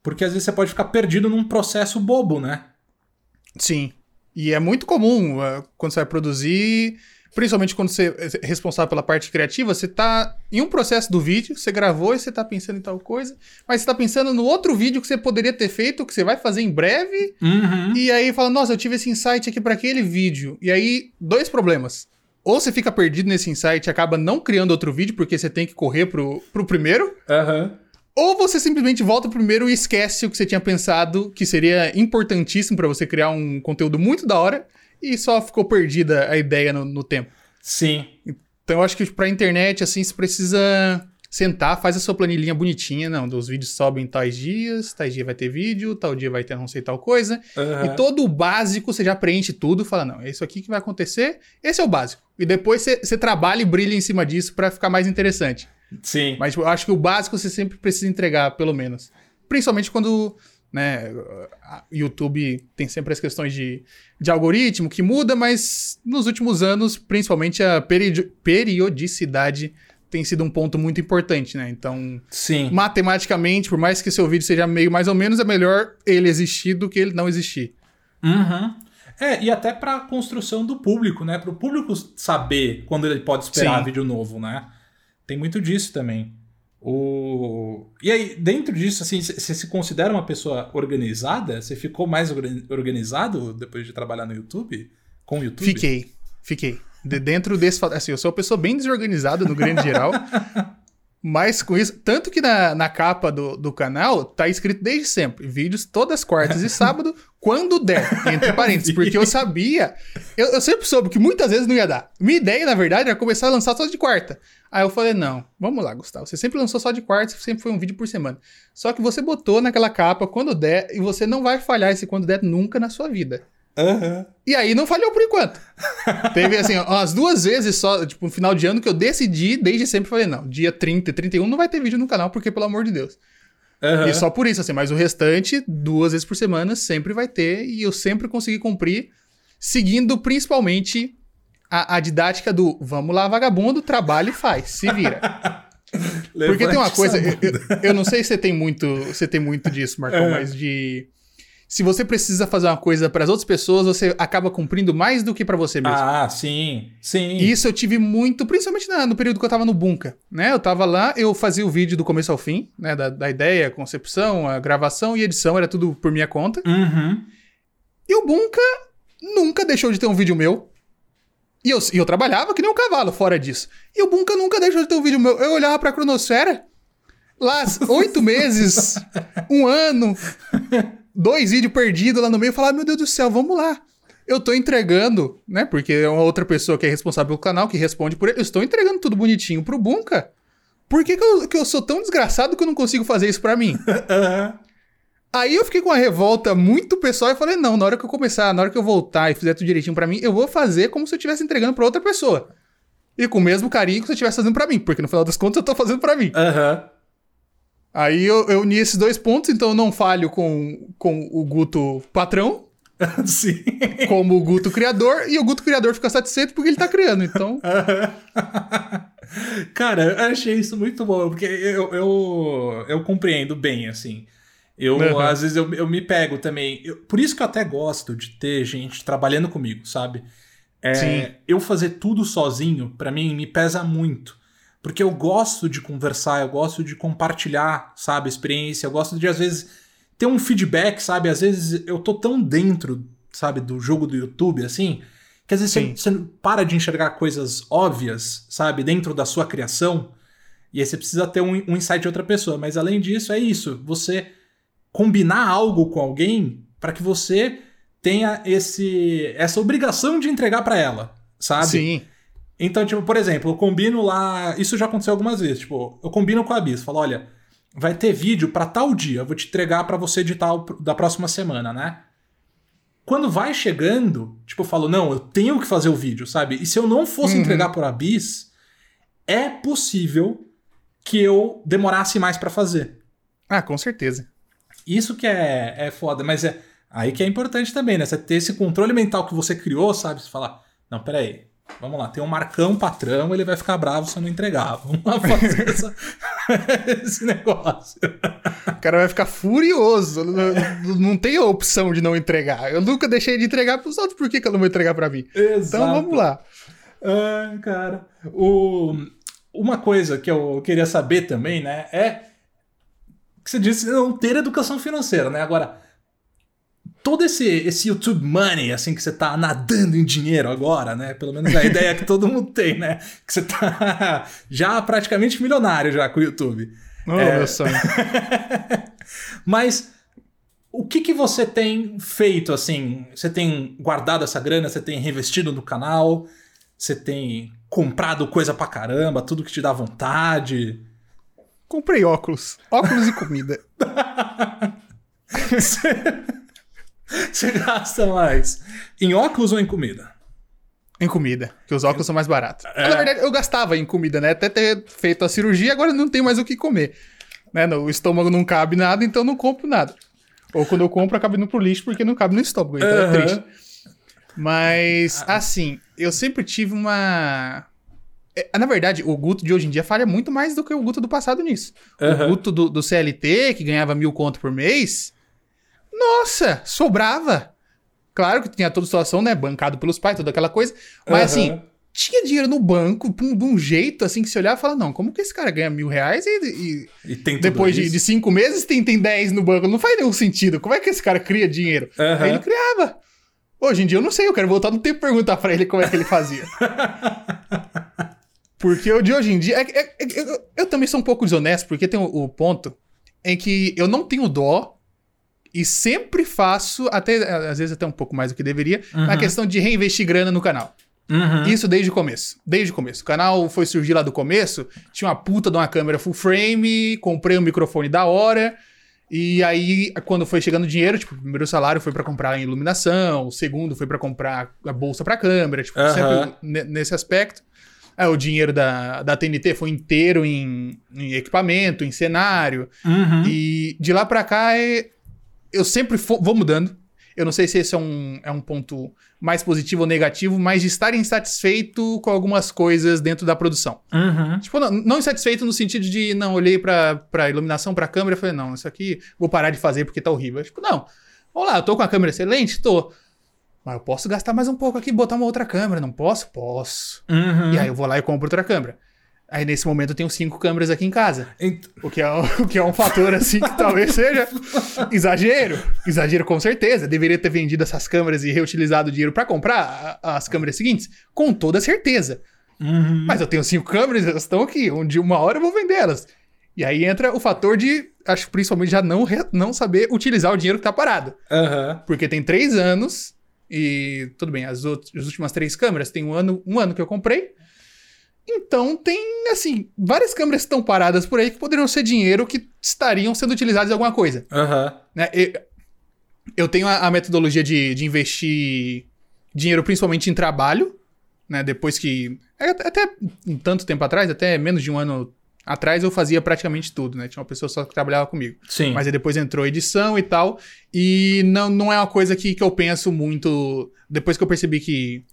Porque às vezes você pode ficar perdido num processo bobo, né? Sim. E é muito comum uh, quando você vai produzir, principalmente quando você é responsável pela parte criativa, você tá em um processo do vídeo, você gravou e você tá pensando em tal coisa, mas você tá pensando no outro vídeo que você poderia ter feito, que você vai fazer em breve, Uhum. e aí fala, nossa, eu tive esse insight aqui para aquele vídeo. E aí, dois problemas. Ou você fica perdido nesse insight e acaba não criando outro vídeo porque você tem que correr pro, pro primeiro, Aham. ou você simplesmente volta pro primeiro e esquece o que você tinha pensado que seria importantíssimo para você criar um conteúdo muito da hora e só ficou perdida a ideia no, no tempo. Sim. Então eu acho que pra internet, assim, você precisa sentar, faz a sua planilhinha bonitinha. Não, os vídeos sobem tais dias, tais dias vai ter vídeo, tal dia vai ter não sei tal coisa. Aham. E todo o básico você já preenche tudo, fala, não, é isso aqui que vai acontecer, esse é o básico. E depois você, você trabalha e brilha em cima disso pra ficar mais interessante. Sim. Mas tipo, eu acho que o básico você sempre precisa entregar, pelo menos. Principalmente quando, né, a YouTube tem sempre as questões de, de algoritmo que muda, mas nos últimos anos, principalmente a peri- periodicidade tem sido um ponto muito importante, né? Então, Sim. matematicamente, por mais que seu vídeo seja meio mais ou menos, é melhor ele existir do que ele não existir. Uhum. É, e até pra construção do público, né? Pro público saber quando ele pode esperar Sim. vídeo novo, né? Tem muito disso também. O... E aí, dentro disso, assim, você se considera uma pessoa organizada? Você ficou mais organ- organizado depois de trabalhar no YouTube? Com o YouTube? Fiquei, fiquei. De dentro desse. Assim, eu sou uma pessoa bem desorganizada no grande geral. (laughs) mas com isso. Tanto que na, na capa do, do canal tá escrito desde sempre: vídeos todas quartas e (laughs) sábado, quando der. Entre (laughs) parênteses. Porque eu sabia. Eu, eu sempre soube que muitas vezes não ia dar. Minha ideia, na verdade, era começar a lançar só de quarta. Aí eu falei: não, vamos lá, Gustavo. Você sempre lançou só de quarta, sempre foi um vídeo por semana. Só que você botou naquela capa quando der, e você não vai falhar esse quando der nunca na sua vida. Aham. E aí não falhou por enquanto. (laughs) Teve, assim, umas duas vezes só, tipo, no final de ano que eu decidi, desde sempre falei, não, dia 30 e 31 não vai ter vídeo no canal, porque, pelo amor de Deus. Aham. E só por isso, assim, mas o restante, duas vezes por semana, sempre vai ter, e eu sempre consegui cumprir, seguindo principalmente a, a didática do vamos lá, vagabundo, trabalha e faz, se vira. (laughs) Porque tem uma coisa, eu, eu- não sei se você tem muito, você tem muito disso, Marcão, É. mas de se você precisa fazer uma coisa para as outras pessoas, você acaba cumprindo mais do que para você mesmo. Ah, sim. Sim. Isso eu tive muito, principalmente na- no período que eu tava no Bunka, né? Eu tava lá, eu fazia o vídeo do começo ao fim, né? Da, da ideia, a concepção, a gravação e edição, era tudo por minha conta. Uhum. E o Bunka nunca deixou de ter um vídeo meu. E eu, e eu trabalhava que nem um cavalo fora disso. E o Bunka nunca deixou de ter um vídeo meu. Eu olhava pra cronosfera, lá oito (laughs) meses, um ano, dois vídeos perdidos lá no meio, e falava, meu Deus do céu, vamos lá. Eu tô entregando, né? Porque é uma outra pessoa que é responsável pelo canal, que responde por ele. Eu estou entregando tudo bonitinho pro Bunka. Por que, que, eu, que eu sou tão desgraçado que eu não consigo fazer isso pra mim? Aham. (laughs) Aí eu fiquei com uma revolta muito pessoal e falei: não, na hora que eu começar, na hora que eu voltar e fizer tudo direitinho pra mim, eu vou fazer como se eu estivesse entregando pra outra pessoa. E com o mesmo carinho que se eu estivesse fazendo pra mim, porque no final das contas eu tô fazendo pra mim. Aham. Aí eu, eu uni esses dois pontos, então eu não falho com, com o Guto patrão, (laughs) Sim. como o Guto criador, e o Guto criador fica satisfeito porque ele tá criando. Então, (laughs) Cara, eu achei isso muito bom, porque eu, eu, eu compreendo bem, assim. Eu, Uhum. às vezes, eu, eu me pego também. Eu- por isso que eu até gosto de ter gente trabalhando comigo, sabe? É, Sim. Eu fazer tudo sozinho, pra mim, me pesa muito. Porque eu gosto de conversar, eu gosto de compartilhar, sabe, experiência, eu gosto de, às vezes, ter um feedback, sabe? Às vezes eu tô tão dentro, sabe, do jogo do YouTube, assim, que às vezes Sim. você, você para de enxergar coisas óbvias, sabe, dentro da sua criação, e aí você precisa ter um, um insight de outra pessoa. Mas além disso, é isso, você combinar algo com alguém para que você tenha esse essa obrigação de entregar para ela, sabe? sim. Então, tipo, por exemplo, eu combino lá. Isso já aconteceu algumas vezes. Tipo, eu combino com a Bis, falo, olha, vai ter vídeo pra tal dia, eu vou te entregar pra você editar o- da próxima semana, né? Quando vai chegando, tipo, eu falo, não, eu tenho que fazer o vídeo, sabe? E se eu não fosse Uhum. entregar por Bis, é possível que eu demorasse mais pra fazer. Ah, com certeza. Isso que é, é foda, mas é aí que é importante também, né? Você ter esse controle mental que você criou, sabe? Você falar, não, peraí, vamos lá, tem um Marcão patrão, ele vai ficar bravo se eu não entregar. (laughs) Vamos lá fazer essa- (laughs) esse negócio. O cara vai ficar furioso. Não, não tem a opção de não entregar. Eu nunca deixei de entregar pros outros, por que, que eu não vou entregar pra mim? Exato. Então vamos lá. Ai, cara. O... Uma coisa que eu queria saber também, né, é que você disse não ter educação financeira, né? Agora, todo esse, esse YouTube money, assim, que você tá nadando em dinheiro agora, né? Pelo menos a ideia que todo mundo tem, né? Que você tá (laughs) já praticamente milionário já com o YouTube. Oh, É. meu sonho. (laughs) Mas o que, que você tem feito assim? Você tem guardado essa grana? Você tem reinvestido no canal? Você tem comprado coisa pra caramba? Tudo que te dá vontade? Comprei óculos. Óculos e comida. (laughs) (laughs) Você, gasta mais em óculos ou em comida? Em comida, que os óculos são mais baratos. É. Na verdade, eu gastava em comida, né? Até ter feito a cirurgia, agora não tenho mais o que comer. Né? O estômago não cabe nada, então não compro nada. Ou quando eu compro, acaba indo pro lixo porque não cabe no estômago. Então Aham. é triste. Mas, assim, eu sempre tive uma. É, Na verdade, o Guto de hoje em dia falha muito mais do que o Guto do passado nisso. Aham. O Guto do, do CLT, que ganhava mil conto por mês, nossa, sobrava. Claro que tinha toda a situação, né? Bancado pelos pais, toda aquela coisa. Mas Aham. assim, tinha dinheiro no banco pum, de um jeito assim que se olhava e fala: não, como que esse cara ganha mil reais e, e E depois de, de cinco meses tem, tem 10 no banco? Não faz nenhum sentido. Como é que esse cara cria dinheiro? Aham. Aí ele criava. Hoje em dia eu não sei, eu quero voltar no tempo e perguntar pra ele como é que ele fazia. (laughs) Porque o de hoje em dia. é- é- é- eu, eu também sou um pouco desonesto, porque tem o, o ponto em que eu não tenho dó e sempre faço, até às vezes até um pouco mais do que deveria, na Uhum. questão de reinvestir grana no canal. Uhum. Isso desde o começo. Desde o começo. O canal foi surgir lá do começo, tinha uma puta de uma câmera full frame, comprei um microfone da hora. E aí, quando foi chegando dinheiro, tipo, o primeiro salário foi pra comprar a iluminação, o segundo foi pra comprar a bolsa pra câmera, tipo, Aham. sempre ne- nesse aspecto. Aí, o dinheiro da, da TNT foi inteiro em, em equipamento, em cenário. Uhum. E de lá pra cá, é- eu sempre vou mudando. Eu não sei se esse é um, é um ponto mais positivo ou negativo, mas de estar insatisfeito com algumas coisas dentro da produção. Uhum. Tipo, não, não insatisfeito no sentido de, não, olhei pra, pra iluminação, pra câmera e falei, não, isso aqui vou parar de fazer porque tá horrível. Tipo, não, vamos lá, eu tô com a câmera excelente? Tô. Mas eu posso gastar mais um pouco aqui e botar uma outra câmera, não posso? Posso. Uhum. E aí eu vou lá e compro outra câmera. Aí nesse momento eu tenho cinco câmeras aqui em casa. Ent- O que, é, um- (laughs) o que é um fator assim que talvez seja (laughs) exagero. Exagero com certeza. Deveria ter vendido essas câmeras e reutilizado o dinheiro pra comprar as câmeras seguintes? Com toda certeza. Uhum. Mas eu tenho cinco câmeras, elas estão aqui. Um dia, uma hora eu vou vender elas. E aí entra o fator de, acho que principalmente já não, re- não saber utilizar o dinheiro que tá parado. Aham. Porque tem três anos e tudo bem, as, out- as últimas três câmeras tem um ano, um ano que eu comprei. Então tem, assim, várias câmeras que estão paradas por aí que poderiam ser dinheiro que estariam sendo utilizadas em alguma coisa. Aham. né? Eu tenho a, a metodologia de, de investir dinheiro principalmente em trabalho, né? Depois que. é, Até, até um tanto tempo atrás, até menos de um ano atrás, eu fazia praticamente tudo, né? Tinha uma pessoa só que trabalhava comigo. Sim. Mas aí depois entrou edição e tal. E não, não é uma coisa que, que eu penso muito. Depois que eu percebi que,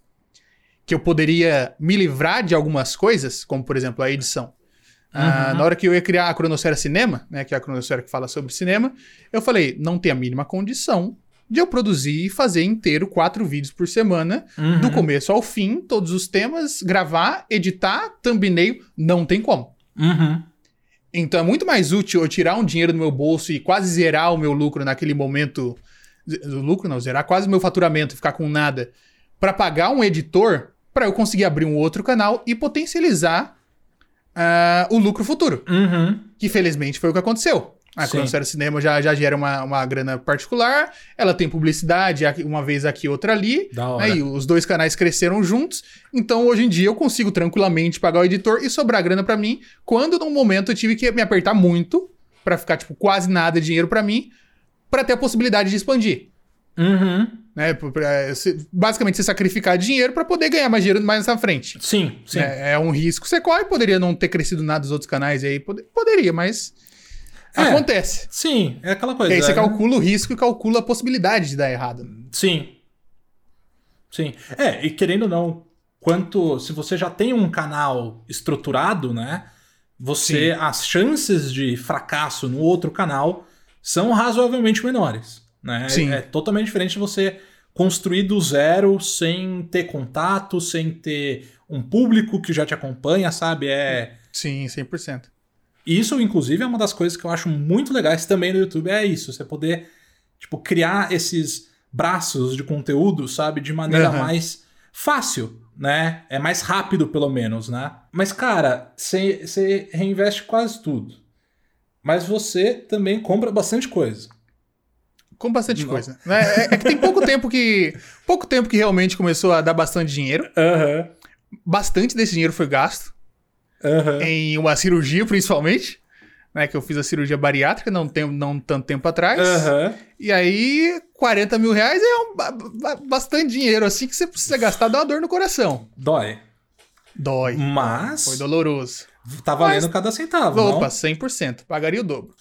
que eu poderia me livrar de algumas coisas, como por exemplo a edição. Ah, Uhum. na hora que eu ia criar a Cronosfera Cinema, né, que é a Cronosfera que fala sobre cinema, eu falei, não tem a mínima condição de eu produzir e fazer inteiro quatro vídeos por semana, Uhum. do começo ao fim, todos os temas, gravar, editar, thumbnail, não tem como. Uhum. Então é muito mais útil eu tirar um dinheiro do meu bolso e quase zerar o meu lucro naquele momento. O lucro não, zerar quase o meu faturamento e ficar com nada. Pra pagar um editor pra eu conseguir abrir um outro canal e potencializar ah, o lucro futuro. Uhum. Que felizmente foi o que aconteceu. A Sim. Cronosfera Cinema já, já gera uma, uma grana particular, ela tem publicidade uma vez aqui, outra ali. Da hora. Aí os dois canais cresceram juntos, então hoje em dia eu consigo tranquilamente pagar o editor e sobrar grana pra mim, quando num momento eu tive que me apertar muito pra ficar tipo quase nada de dinheiro pra mim, pra ter a possibilidade de expandir. Uhum. Né? Você- Basicamente, você sacrificar dinheiro pra poder ganhar mais dinheiro mais na frente. Sim, sim. É, é um risco que você corre, poderia não ter crescido nada dos outros canais aí, pode- poderia, mas É. acontece. Sim, é aquela coisa. E aí você né? calcula o risco e calcula a possibilidade de dar errado. Sim. Sim. É, e querendo ou não, quanto. Se você já tem um canal estruturado, né? Você. As chances de fracasso no outro canal são razoavelmente menores. Né? Sim. É totalmente diferente de você construir do zero sem ter contato, sem ter um público que já te acompanha, sabe? É. Sim, 100%. Isso, inclusive, é uma das coisas que eu acho muito legais também no YouTube, é isso. Você poder, tipo, criar esses braços de conteúdo, sabe? De maneira Aham. mais fácil, né? É mais rápido, pelo menos, né? Mas, cara, você reinveste quase tudo. Mas você também compra bastante coisa. Com bastante Não. coisa. É, é que tem pouco tempo que. Pouco tempo que realmente começou a dar bastante dinheiro. Aham. Bastante desse dinheiro foi gasto. Aham. Em uma cirurgia, principalmente. Né, que eu fiz a cirurgia bariátrica não, tem, não tanto tempo atrás. Aham. E aí, 40 mil reais é um ba- ba- bastante dinheiro assim que você precisa gastar, dá uma dor no coração. Dói. Dói. Mas Foi doloroso. tá valendo cada centavo, Opa, não? 100%. Pagaria o dobro.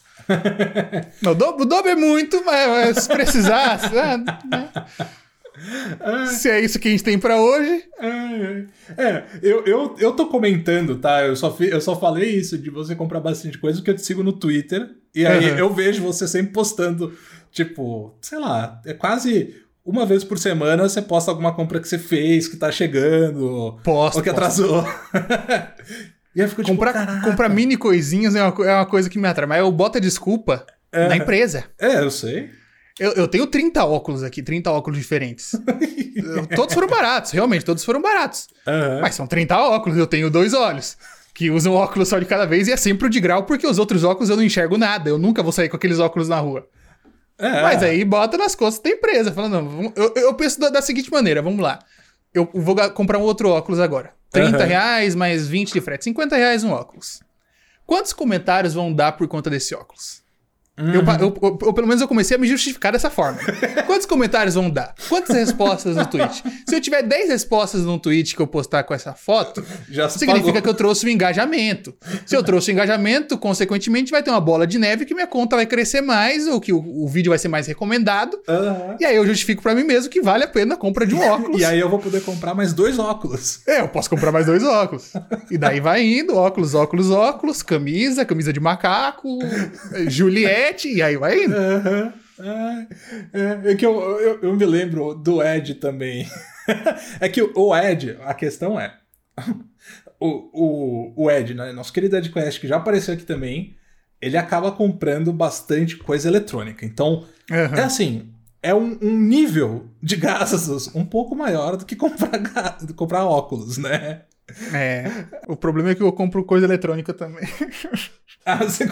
O dobro, é muito, mas, se precisasse. (laughs) né? Se é isso que a gente tem pra hoje. É, é, eu, eu, eu tô comentando, tá? Eu só, fi- eu só falei isso de você comprar bastante coisa porque eu te sigo no Twitter. E aí Uhum. eu vejo você sempre postando, tipo, sei lá, é quase uma vez por semana você posta alguma compra que você fez, que tá chegando, Posto. ou que atrasou. (laughs) e aí tipo, Comprar, caraca. comprar mini coisinhas é uma, é uma coisa que me atrai. Mas eu boto a desculpa É. na empresa. É, eu sei. Eu, eu tenho 30 óculos aqui, 30 óculos diferentes. (laughs) Todos foram baratos, realmente, todos foram baratos. Aham. Mas são 30 óculos, eu tenho dois olhos. Que usam óculos só de cada vez e é sempre o de grau, porque os outros óculos eu não enxergo nada. Eu nunca vou sair com aqueles óculos na rua. É. Mas aí bota nas costas da empresa, falando, não, eu, eu penso da, da seguinte maneira, vamos lá. Eu vou comprar um outro óculos agora. 30 Aham. reais mais 20 de frete, 50 reais um óculos. Quantos comentários vão dar por conta desse óculos? Eu, pa- eu- eu- eu- pelo menos eu comecei a me justificar dessa forma. Quantos comentários vão dar? Quantas respostas no tweet? Se eu tiver 10 respostas num tweet que eu postar com essa foto, Já significa pagou. que eu trouxe o engajamento. Se eu trouxe o engajamento, consequentemente vai ter uma bola de neve que minha conta vai crescer mais, ou que o, o vídeo vai ser mais recomendado. Aham. E aí eu justifico pra mim mesmo que vale a pena a compra de um óculos. E aí eu vou poder comprar mais dois óculos. É, eu posso comprar mais dois óculos. E daí vai indo, óculos, óculos, óculos, camisa, camisa de macaco, Juliette, e aí vai indo. Aham. É, é, é que eu, eu, eu me lembro do Ed também. (laughs) é que o Ed, a questão é. O, o, o Ed, né, nosso querido Ed Quest, que já apareceu aqui também, ele acaba comprando bastante coisa eletrônica. Então, é Aham. assim, é um, um nível de gastos um pouco maior do que comprar, do comprar óculos, né? É. O problema é que eu compro coisa eletrônica também. (laughs) Ah, você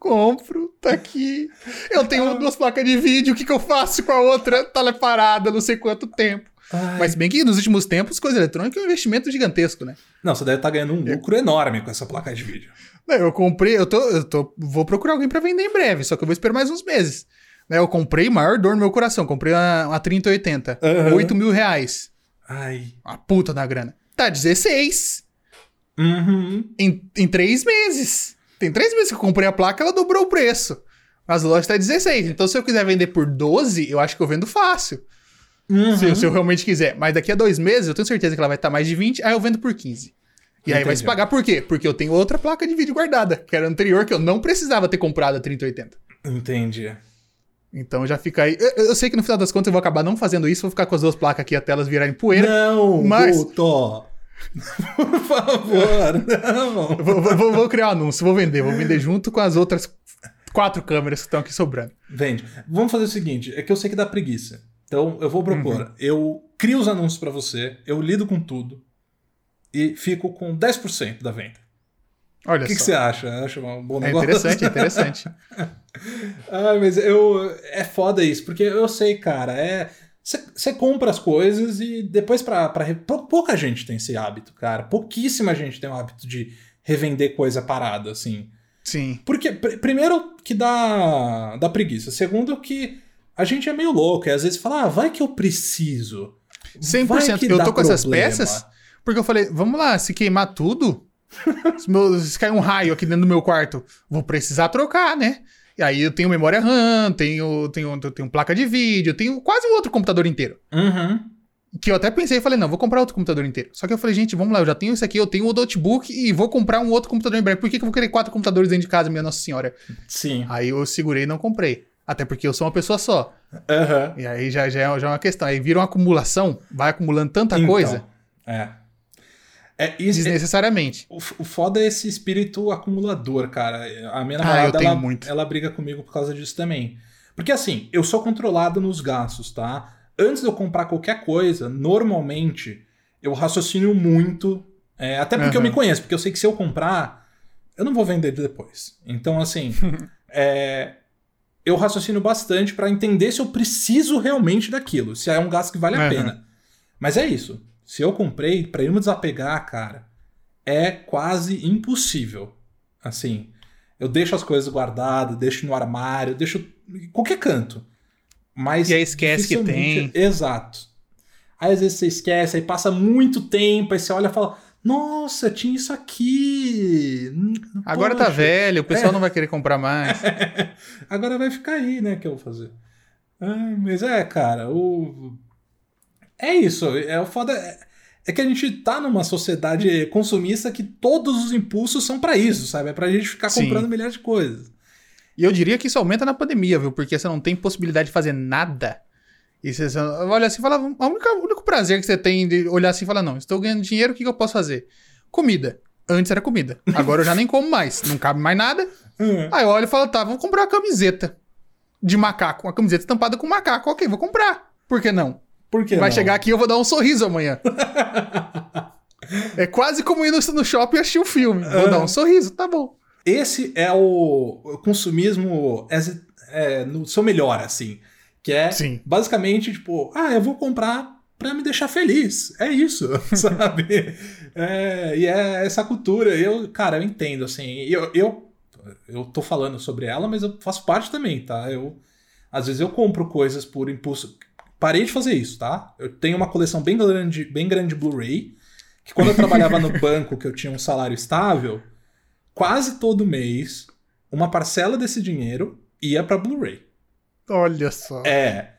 Compro, tá aqui. Eu tenho duas placas de vídeo, o que, que eu faço com a outra? Tá lá parada, não sei quanto tempo. Ai. Mas bem que nos últimos tempos, coisa eletrônica é um investimento gigantesco, né? Não, você deve estar ganhando um lucro enorme com essa placa de vídeo. Não, Eu comprei, eu tô, eu tô, vou procurar alguém pra vender em breve, só que eu vou esperar mais uns meses. Né, Eu comprei maior dor no meu coração, comprei uma, uma 3080, Aham. 8 mil reais. Ai. A puta da grana. Tá 16 Uhum. em, em 3 meses. Tem 3 meses que eu comprei a placa, ela dobrou o preço. As lojas tá 16. Então, se eu quiser vender por 12, eu acho que eu vendo fácil. Uhum. Se, eu- se eu realmente quiser. Mas daqui a dois meses, eu tenho certeza que ela vai estar mais de 20, aí eu vendo por 15. E aí vai se Entendi. pagar por quê? Porque eu tenho outra placa de vídeo guardada, que era anterior, que eu não precisava ter comprado a 3080. Entendi. Então já fica aí. Eu, eu sei que no final das contas eu vou acabar não fazendo isso, vou ficar com as duas placas aqui até elas virarem poeira. Não, mas- Guto. Por favor, não. Vou, vou- vou- criar um anúncio, vou vender, vou vender junto com as outras quatro câmeras que estão aqui sobrando. Vende. Vamos fazer o seguinte, é que eu sei que dá preguiça. Então eu vou propor, Uhum. eu crio os anúncios pra você, eu lido com tudo e fico com 10% da venda. Olha O que, você acha? Acha um bom é negócio? interessante, é interessante. (laughs) Ah, mas eu. É foda isso, porque eu sei, cara, é. Você compra as coisas e depois pou- Pouca gente tem esse hábito, cara. Pouquíssima gente tem o hábito de revender coisa parada, assim. Sim. Porque, pr- primeiro, que dá, dá preguiça. Segundo, que a gente é meio louco. E às vezes fala, ah, vai que eu preciso. 100%. Vai que eu tô com essas problema. peças porque eu falei, vamos lá, se queimar tudo, (laughs) se, meu- se cair um raio aqui dentro do meu quarto, vou precisar trocar, né? E aí eu tenho memória RAM, tenho, tenho, tenho placa de vídeo, tenho quase um outro computador inteiro. Uhum. Que eu até pensei e falei, não, vou comprar outro computador inteiro. Só que eu falei, gente, vamos lá, eu já tenho isso aqui, eu tenho o notebook e vou comprar um outro computador em breve. Por que, que eu vou querer quatro computadores dentro de casa, minha Nossa Senhora? Sim. Aí eu segurei e não comprei. Até porque eu sou uma pessoa só. Aham. E aí já, já, é, já é uma questão. Aí vira uma acumulação, vai acumulando tanta Então, coisa, É. É, isso, é- desnecessariamente. o, f- o foda é esse espírito acumulador, cara. A minha Ah, namorada, eu tenho ela, muito. ela briga comigo por causa disso também. Porque assim, eu sou controlado nos gastos, tá? Antes de eu comprar qualquer coisa, normalmente eu raciocino muito. é, até porque eu Aham. me conheço, porque eu sei que se eu comprar, eu não vou vender depois. Então, assim, (laughs) é, eu raciocino bastante pra entender se eu preciso realmente daquilo, se é um gasto que vale a pena. Mas é isso. Se eu comprei, pra eu me desapegar, cara, é quase impossível. Assim, eu deixo as coisas guardadas, deixo no armário, deixo em qualquer canto. Mas E aí esquece que dificilmente- Exato. Aí às vezes você esquece, aí passa muito tempo, aí você olha e fala: Nossa, tinha isso aqui. Hum, Agora tá poxa." velho, o pessoal É. não vai querer comprar mais. (laughs) Agora vai ficar aí, né? Que eu vou fazer. Mas é, cara, o. É isso. É o foda. é- É que a gente tá numa sociedade consumista que todos os impulsos são pra isso, sabe? É pra gente ficar Sim. comprando milhares de coisas. E eu diria que isso aumenta na pandemia, viu? Porque você não tem possibilidade de fazer nada. E você olha assim e fala, a única, o único prazer que você tem de olhar assim e falar, não, estou ganhando dinheiro, o que, que eu posso fazer? Comida. Antes era comida. Agora eu já nem como mais. Não cabe mais nada. Aí eu olho e falo, tá, vamos comprar uma camiseta de macaco. Uma camiseta estampada com macaco. Ok, vou comprar. Por que não? Por que Vai não? chegar aqui e eu vou dar um sorriso amanhã. (laughs) é quase como ir no, shopping e assistir um filme. Vou dar um sorriso, tá bom. Esse é o consumismo é, no seu melhor, assim. Que é Sim. basicamente, tipo, ah, eu vou comprar pra me deixar feliz. É isso, (laughs) sabe? É, e é essa cultura. Eu, cara, eu entendo, assim. Eu, eu, eu tô falando sobre ela, mas eu faço parte também, tá? Eu, às vezes eu compro coisas por impulso. Parei de fazer isso, tá? Eu tenho uma coleção bem grande, bem grande de Blu-ray. Que quando eu trabalhava no (laughs) banco, que eu tinha um salário estável, quase todo mês, uma parcela desse dinheiro ia pra Blu-ray. Olha só. É.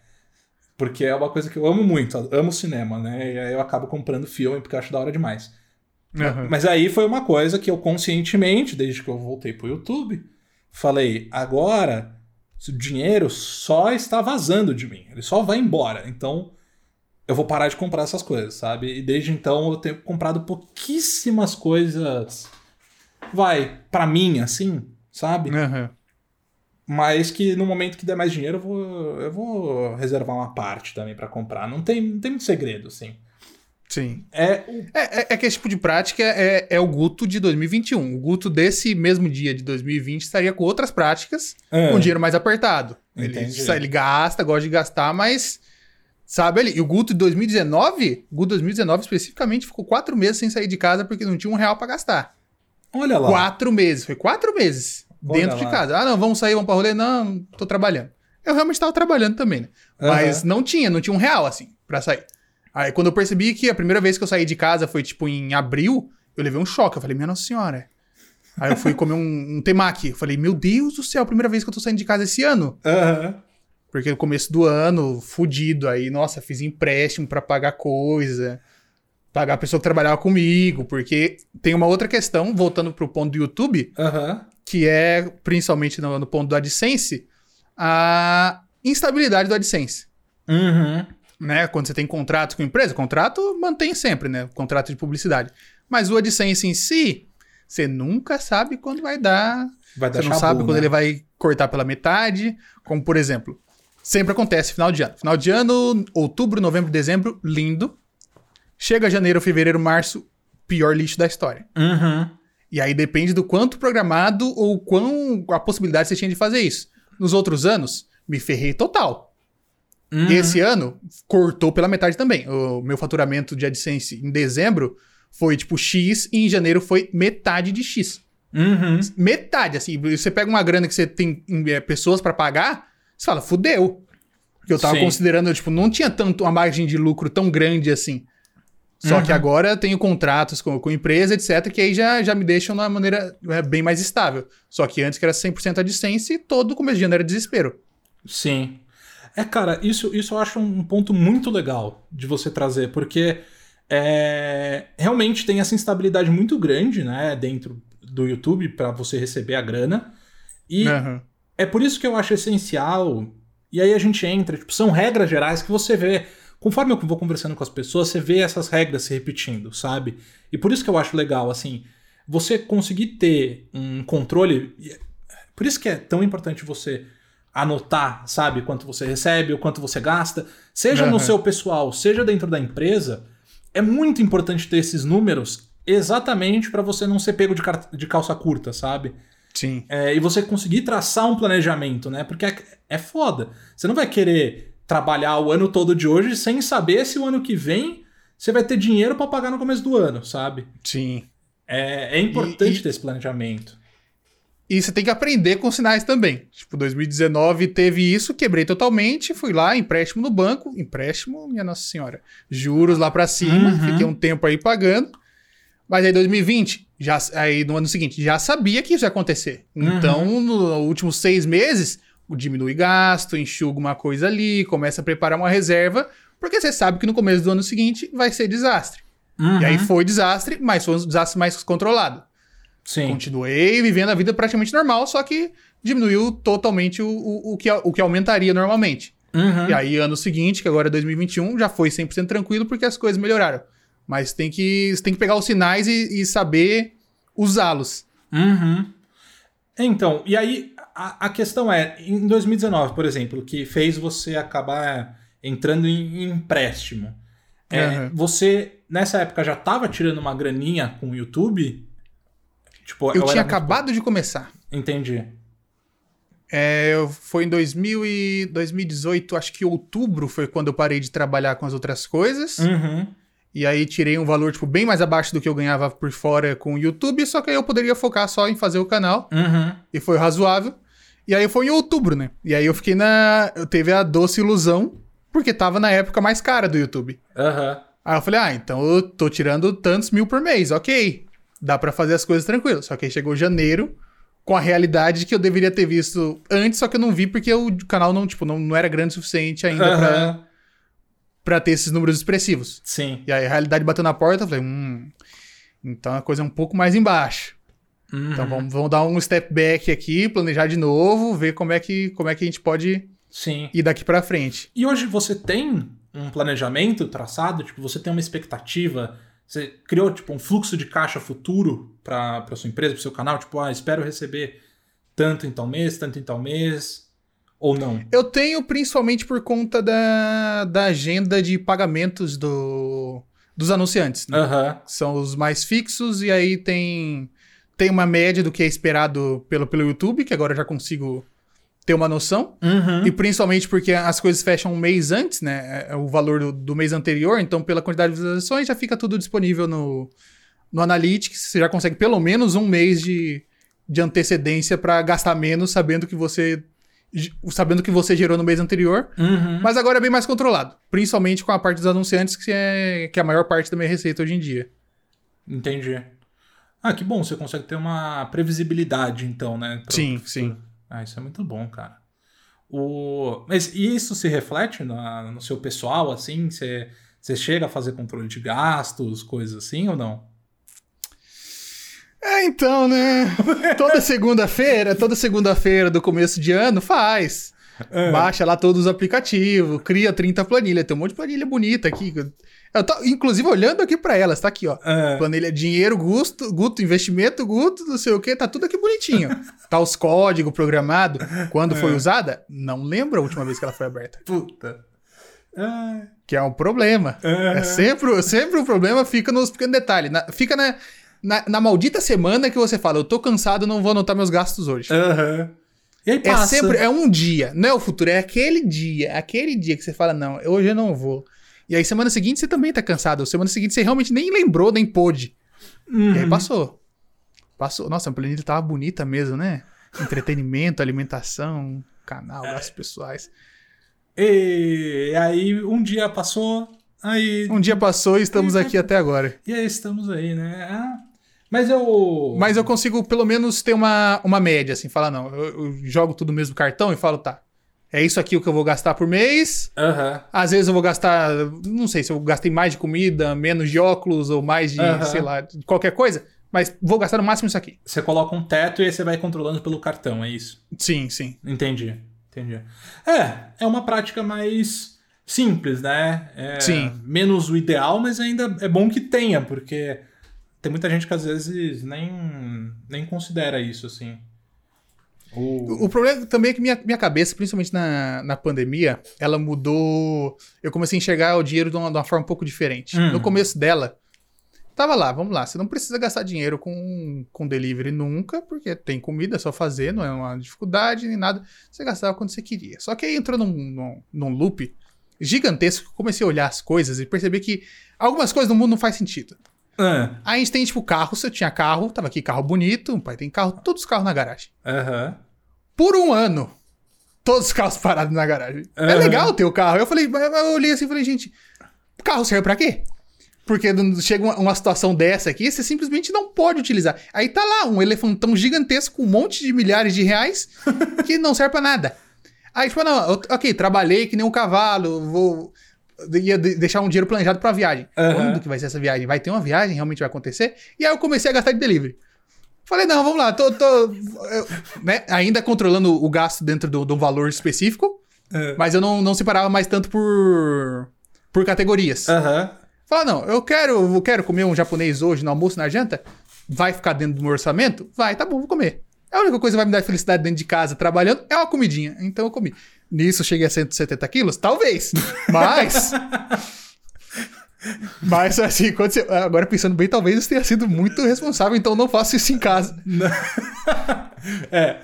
Porque é uma coisa que eu amo muito, eu amo cinema, né? E aí eu acabo comprando filme porque eu acho da hora demais. Aham. Mas aí foi uma coisa que eu conscientemente, desde que eu voltei pro YouTube, falei: agora o dinheiro só está vazando de mim, ele só vai embora. Então eu vou parar de comprar essas coisas, sabe? E desde então eu tenho comprado pouquíssimas coisas, vai, pra mim, assim, sabe? Aham. Mas que no momento que der mais dinheiro, eu vou, eu vou reservar uma parte também pra comprar. Não tem, não tem muito segredo, assim. Sim. É o. É, é, é que esse tipo de prática é, é o Guto de 2021. O Guto desse mesmo dia de 2020 estaria com outras práticas, É. com dinheiro mais apertado. Ele, ele gasta, gosta de gastar, mas sabe ali. E o Guto de 2019, o Guto 2019 especificamente, ficou quatro meses sem sair de casa porque não tinha um real pra gastar. Olha lá. Quatro meses. Foi quatro meses Olha dentro de lá. casa. Ah, não, vamos sair, vamos pra rolê? Não, tô trabalhando. Eu realmente tava trabalhando também, né? Mas não tinha, não tinha um real, assim, pra sair. Aí quando eu percebi que a primeira vez que eu saí de casa foi, tipo, em abril, eu levei um choque. Eu falei, minha nossa senhora. Aí eu fui comer um, um temaki. Eu falei, meu Deus do céu, primeira vez que eu tô saindo de casa esse ano. Aham. Porque no começo do ano, fudido, aí, nossa, fiz empréstimo pra pagar coisa, pagar a pessoa que trabalhava comigo, porque tem uma outra questão, voltando pro ponto do YouTube, Aham. que é, principalmente no, no ponto do AdSense, a instabilidade do AdSense. Uhum. Né? Quando você tem contrato com empresa, contrato mantém sempre, né? Contrato de publicidade. Mas o AdSense em si, você nunca sabe quando vai dar Vai dar você não chabu, sabe quando né? ele vai cortar pela metade. Como, por exemplo, sempre acontece final de ano. Final de ano, outubro, novembro, dezembro, lindo. Chega janeiro, fevereiro, março, pior lixo da história. Uhum. E aí depende do quanto programado ou quão a possibilidade você tinha de fazer isso. Nos outros anos, me ferrei total. Uhum. E esse ano, cortou pela metade também. O meu faturamento de AdSense em dezembro foi tipo X e em janeiro foi metade de X. Uhum. Metade, assim. Você pega uma grana que você tem é, pessoas pra pagar, você fala, fudeu. Porque eu tava Sim. considerando, tipo, não tinha tanto uma margem de lucro tão grande assim. Só Uhum. que agora eu tenho contratos com, com empresa, etc., que aí já, já me deixam de uma maneira é, bem mais estável. Só que antes que era 100% a AdSense, todo começo de ano era desespero. Sim. É, cara, isso, isso eu acho um ponto muito legal de você trazer, porque é, realmente tem essa instabilidade muito grande, né, dentro do YouTube para você receber a grana. E Aham. é por isso que eu acho essencial. E aí a gente entra, tipo, são regras gerais que você vê. Conforme eu vou conversando com as pessoas, você vê essas regras se repetindo, sabe? E por isso que eu acho legal, assim, você conseguir ter um controle. é Por isso que é tão importante você anotar, sabe, quanto você recebe, o quanto você gasta, seja no Aham. seu pessoal, seja dentro da empresa. É muito importante ter esses números exatamente para você não ser pego de, de calça curta, sabe? Sim. É, e você conseguir traçar um planejamento, né? Porque é, é foda. Você não vai querer trabalhar o ano todo de hoje sem saber se o ano que vem você vai ter dinheiro pra pagar no começo do ano, sabe? Sim. É, é importante E- e- ter esse planejamento. E você tem que aprender com sinais também. Tipo, 2019 teve isso, quebrei totalmente, fui lá, empréstimo no banco, empréstimo, minha Nossa Senhora, juros lá pra cima, Uhum. fiquei um tempo aí pagando. Mas aí 2020, já, aí no ano seguinte, já sabia que isso ia acontecer. Uhum. Então, nos últimos seis meses, diminui gasto, enxuga uma coisa ali, começa a preparar uma reserva, porque você sabe que no começo do ano seguinte vai ser desastre. E aí Uhum. foi desastre, mas foi um desastre mais controlado. Sim. Continuei vivendo a vida praticamente normal, só que diminuiu totalmente o, o, o, que, o que aumentaria normalmente. Uhum. E aí, ano seguinte, que agora é 2021, já foi 100% tranquilo porque as coisas melhoraram. Mas tem que, você tem que pegar os sinais e, e saber usá-los. Uhum. Então, e aí a, a questão é, em 2019, por exemplo, que fez você acabar entrando em, em empréstimo. É, Aham. Você, nessa época, já tava tirando uma graninha com o YouTube? Tipo, Eu era tinha muito- acabado de começar. Entendi. É, eu- foi em 2000 e 2018, acho que outubro foi quando eu parei de trabalhar com as outras coisas. Uhum. E aí tirei um valor, tipo, bem mais abaixo do que eu ganhava por fora com o YouTube, só que aí eu poderia focar só em fazer o canal. Uhum. E foi razoável. E aí foi em outubro, né? E aí eu fiquei na. Eu teve a doce ilusão, porque tava na época mais cara do YouTube. Aham. Aí eu falei, ah, então eu tô tirando tantos mil por mês, ok. Dá pra fazer as coisas tranquilo. Só que aí chegou janeiro, com a realidade que eu deveria ter visto antes, só que eu não vi porque o canal não, tipo, não, não era grande o suficiente ainda pra, Aham. pra ter esses números expressivos. Sim. E aí a realidade bateu na porta, eu falei, hum. Então a coisa é um pouco mais embaixo. Uhum. Então vamos, vamos dar um step back aqui, planejar de novo, ver como é que, como é que a gente pode Sim. ir daqui pra frente. E hoje você tem um planejamento traçado? Tipo, você tem uma expectativa? Você criou, tipo, um fluxo de caixa futuro para sua empresa, para seu canal? Tipo, ah, espero receber tanto em tal mês, tanto em tal mês? Ou não? Eu tenho principalmente por conta da, da agenda de pagamentos do, dos anunciantes, né? Aham. São os mais fixos, e aí tem, tem uma média do que é esperado pelo, pelo YouTube, que agora eu já consigo ter uma noção. Uhum. E principalmente porque as coisas fecham um mês antes, né? É o valor do, do mês anterior, então pela quantidade de visualizações já fica tudo disponível no, no Analytics. Você já consegue pelo menos um mês de, de antecedência para gastar menos, sabendo que você sabendo que você gerou no mês anterior. Uhum. Mas agora é bem mais controlado, principalmente com a parte dos anunciantes, que é, que é a maior parte da minha receita hoje em dia. Entendi. Ah, que bom, você consegue ter uma previsibilidade, então, né? pro- Sim, sim. Ah, isso é muito bom, cara. O... Mas e isso se reflete na- no seu pessoal, assim? Você, você chega a fazer controle de gastos, coisas assim, ou não? É, então, né? (laughs) Toda segunda-feira, toda segunda-feira do começo de ano, faz. Baixa lá todos os aplicativos, cria 30 planilhas. Tem um monte de planilha bonita aqui. Eu tô, inclusive, olhando aqui pra elas, tá aqui, ó. É. Planilha dinheiro, gusto, guto, investimento, guto, não sei o que, tá tudo aqui bonitinho. (laughs) tá os códigos programados. Quando foi usada? Não lembro a última vez que ela foi aberta. Puta. Ah, Que é um problema. É sempre, sempre o problema fica nos pequenos detalhes. Na- fica na, na, na maldita semana que você fala, eu tô cansado, não vou anotar meus gastos hoje. Aham. E aí É passa. sempre, é um dia, não é o futuro, é aquele dia, aquele dia que você fala, não, hoje eu não vou. E aí semana seguinte você também tá cansado, semana seguinte você realmente nem lembrou, nem pôde. Uhum. E aí passou. Passou. Nossa, a planilha tava bonita mesmo, né? Entretenimento, (laughs) alimentação, canal, gastos pessoais. E aí um dia passou, aí. Um dia passou e estamos aqui até agora. E aí estamos aí, né? Ah, mas eu. Mas eu consigo pelo menos ter uma, uma média, assim, falar, não, eu, eu jogo tudo no mesmo cartão e falo, tá. É isso aqui o que eu vou gastar por mês. Aham. Às vezes eu vou gastar, não sei se eu gastei mais de comida, menos de óculos ou mais de, Aham. sei lá, qualquer coisa, mas vou gastar no máximo isso aqui. Você coloca um teto e aí você vai controlando pelo cartão, é isso? Sim, sim. Entendi. Entendi. É, é uma prática mais simples, né? É Sim. Menos o ideal, mas ainda é bom que tenha, porque tem muita gente que às vezes nem, nem considera isso, assim. O... O problema também é que minha, minha cabeça, principalmente na, na pandemia, ela mudou. Eu comecei a enxergar o dinheiro de uma, de uma forma um pouco diferente. Hum. No começo dela, tava lá, vamos lá. Você não precisa gastar dinheiro com, com delivery nunca, porque tem comida, é só fazer, não é uma dificuldade nem nada. Você gastava quando você queria. Só que aí entrou num, num, num loop gigantesco, comecei a olhar as coisas e perceber que algumas coisas no mundo não faz sentido. É. Aí a gente tem, tipo, carro, se eu tinha carro, tava aqui carro bonito, o pai tem carro, todos os carros na garagem. Aham. Por um ano, todos os carros (laughs) parados na garagem. É Aham. legal ter o carro. Eu falei, eu olhei assim e falei, gente, o carro serve pra quê? Porque chega uma, situação dessa aqui, você simplesmente não pode utilizar. Aí tá lá, um elefantão gigantesco com um monte de milhares de reais (laughs) que não serve pra nada. Aí, tipo, não, ok, trabalhei que nem um cavalo, vou. Ia de- deixar um dinheiro planejado pra viagem. Aham. Quando que vai ser essa viagem? Vai ter uma viagem? Realmente vai acontecer? E aí eu comecei a gastar de delivery. Falei, não, vamos lá, tô, tô eu, né, ainda controlando o gasto dentro do- de um valor específico, É. mas eu não, não separava mais tanto por, por categorias. Falei, não, eu quero, eu quero comer um japonês hoje no almoço, na janta, vai ficar dentro do meu orçamento? Vai, tá bom, vou comer. A única coisa que vai me dar felicidade dentro de casa trabalhando é uma comidinha. Então eu comi. Nisso cheguei a 170 quilos? Talvez. Mas. Mas assim, quando você- agora pensando bem, talvez eu tenha sido muito responsável, então não faço isso em casa. (laughs) É.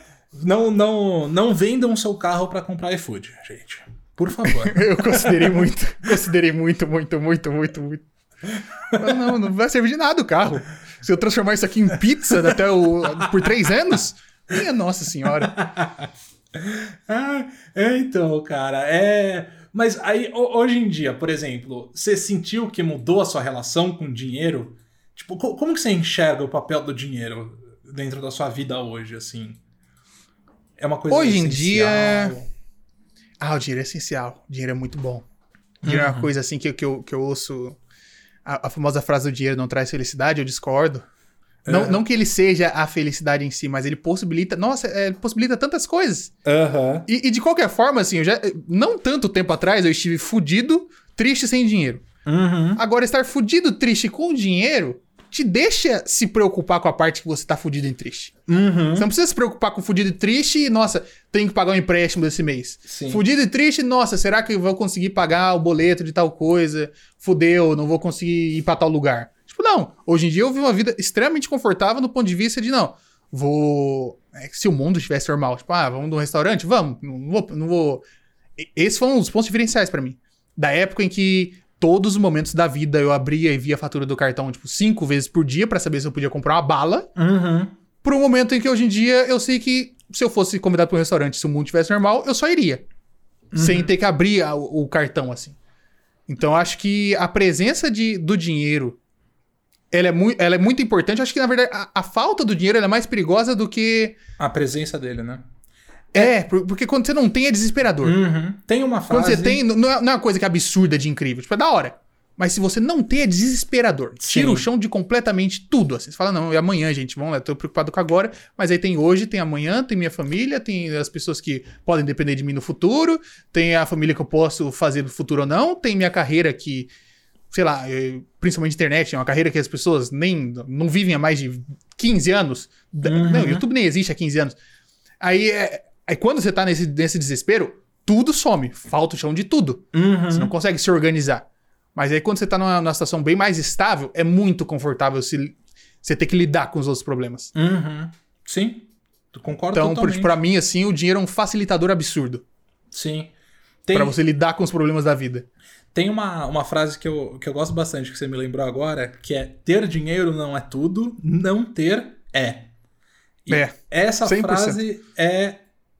Não, não, não vendam seu carro pra comprar iFood, gente. Por favor. (laughs) Eu considerei muito, considerei muito, muito, muito, muito, muito. Mas não, não vai servir de nada o carro. Se eu transformar isso aqui em pizza até o, por três anos, minha nossa senhora. (laughs) Ah, é, então, cara, é. Mas aí, ho- hoje em dia, por exemplo, você sentiu que mudou a sua relação com o dinheiro? Tipo, co- como que você enxerga o papel do dinheiro dentro da sua vida hoje, assim? É uma coisa Hoje em essencial? dia- Ah, o dinheiro é essencial. O dinheiro é muito bom. O dinheiro é uma coisa assim que, que, eu, que eu ouço. A, a famosa frase do dinheiro não traz felicidade, eu discordo. Não, É. não que ele seja a felicidade em si, mas ele possibilita. Nossa, é, possibilita tantas coisas. Aham. E, e de qualquer forma, assim, eu já. Não tanto tempo atrás eu estive fudido, triste sem dinheiro. Uhum. Agora, estar fudido, triste com dinheiro te deixa se preocupar com a parte que você tá fudido e triste. Uhum. Você não precisa se preocupar com fudido e triste e, nossa, tenho que pagar um empréstimo desse mês. Sim. Fudido e triste, nossa, será que eu vou conseguir pagar o boleto de tal coisa? Fudeu, não vou conseguir ir pra tal lugar. Tipo, não. Hoje em dia eu vivo uma vida extremamente confortável no ponto de vista de, não, vou. é se o mundo estivesse normal, tipo, ah, vamos num restaurante? Vamos. Não vou. Não vou... E- Esses foram os pontos diferenciais pra mim. Da época em que todos os momentos da vida eu abria e via a fatura do cartão, tipo, cinco vezes por dia pra saber se eu podia comprar uma bala. Uhum. Por um momento em que hoje em dia eu sei que se eu fosse convidado para um restaurante, se o mundo estivesse normal, eu só iria. Sem ter que abrir a- o, cartão, assim. Então eu acho que a presença de, do dinheiro ela é, mui- ela é muito importante. Acho que, na verdade, a, a falta do dinheiro é mais perigosa do que. A presença dele, né? É, por- porque quando você não tem é desesperador. Uhum. Tem uma frase. Quando você tem, não é, não é uma coisa que é absurda de incrível. Tipo, é da hora. Mas se você não tem, é desesperador. Tira Sim. o chão de completamente tudo. Assim. Você fala, não, é amanhã, gente. Vamos lá, tô preocupado com agora. Mas aí tem hoje, tem amanhã, tem minha família, tem as pessoas que podem depender de mim no futuro, tem a família que eu posso fazer no futuro ou não, tem minha carreira que, sei lá, eh, principalmente internet, é uma carreira que as pessoas nem não vivem há mais de 15 anos. Uhum. Não, o YouTube nem existe há 15 anos. Aí, é, aí quando você tá nesse, nesse desespero, tudo some. Falta o chão de tudo. Uhum. Você não consegue se organizar. Mas aí quando você tá numa, numa situação bem mais estável, é muito confortável se, você ter que lidar com os outros problemas. Uhum. Sim. Tu concordo Então, totalmente. pra mim, assim, o dinheiro é um facilitador absurdo. Sim. Tem, Pra você lidar com os problemas da vida. Tem uma, uma frase que eu, que eu gosto bastante, que você me lembrou agora, que é ter dinheiro não é tudo, não ter é. E É, Essa 100%. frase é...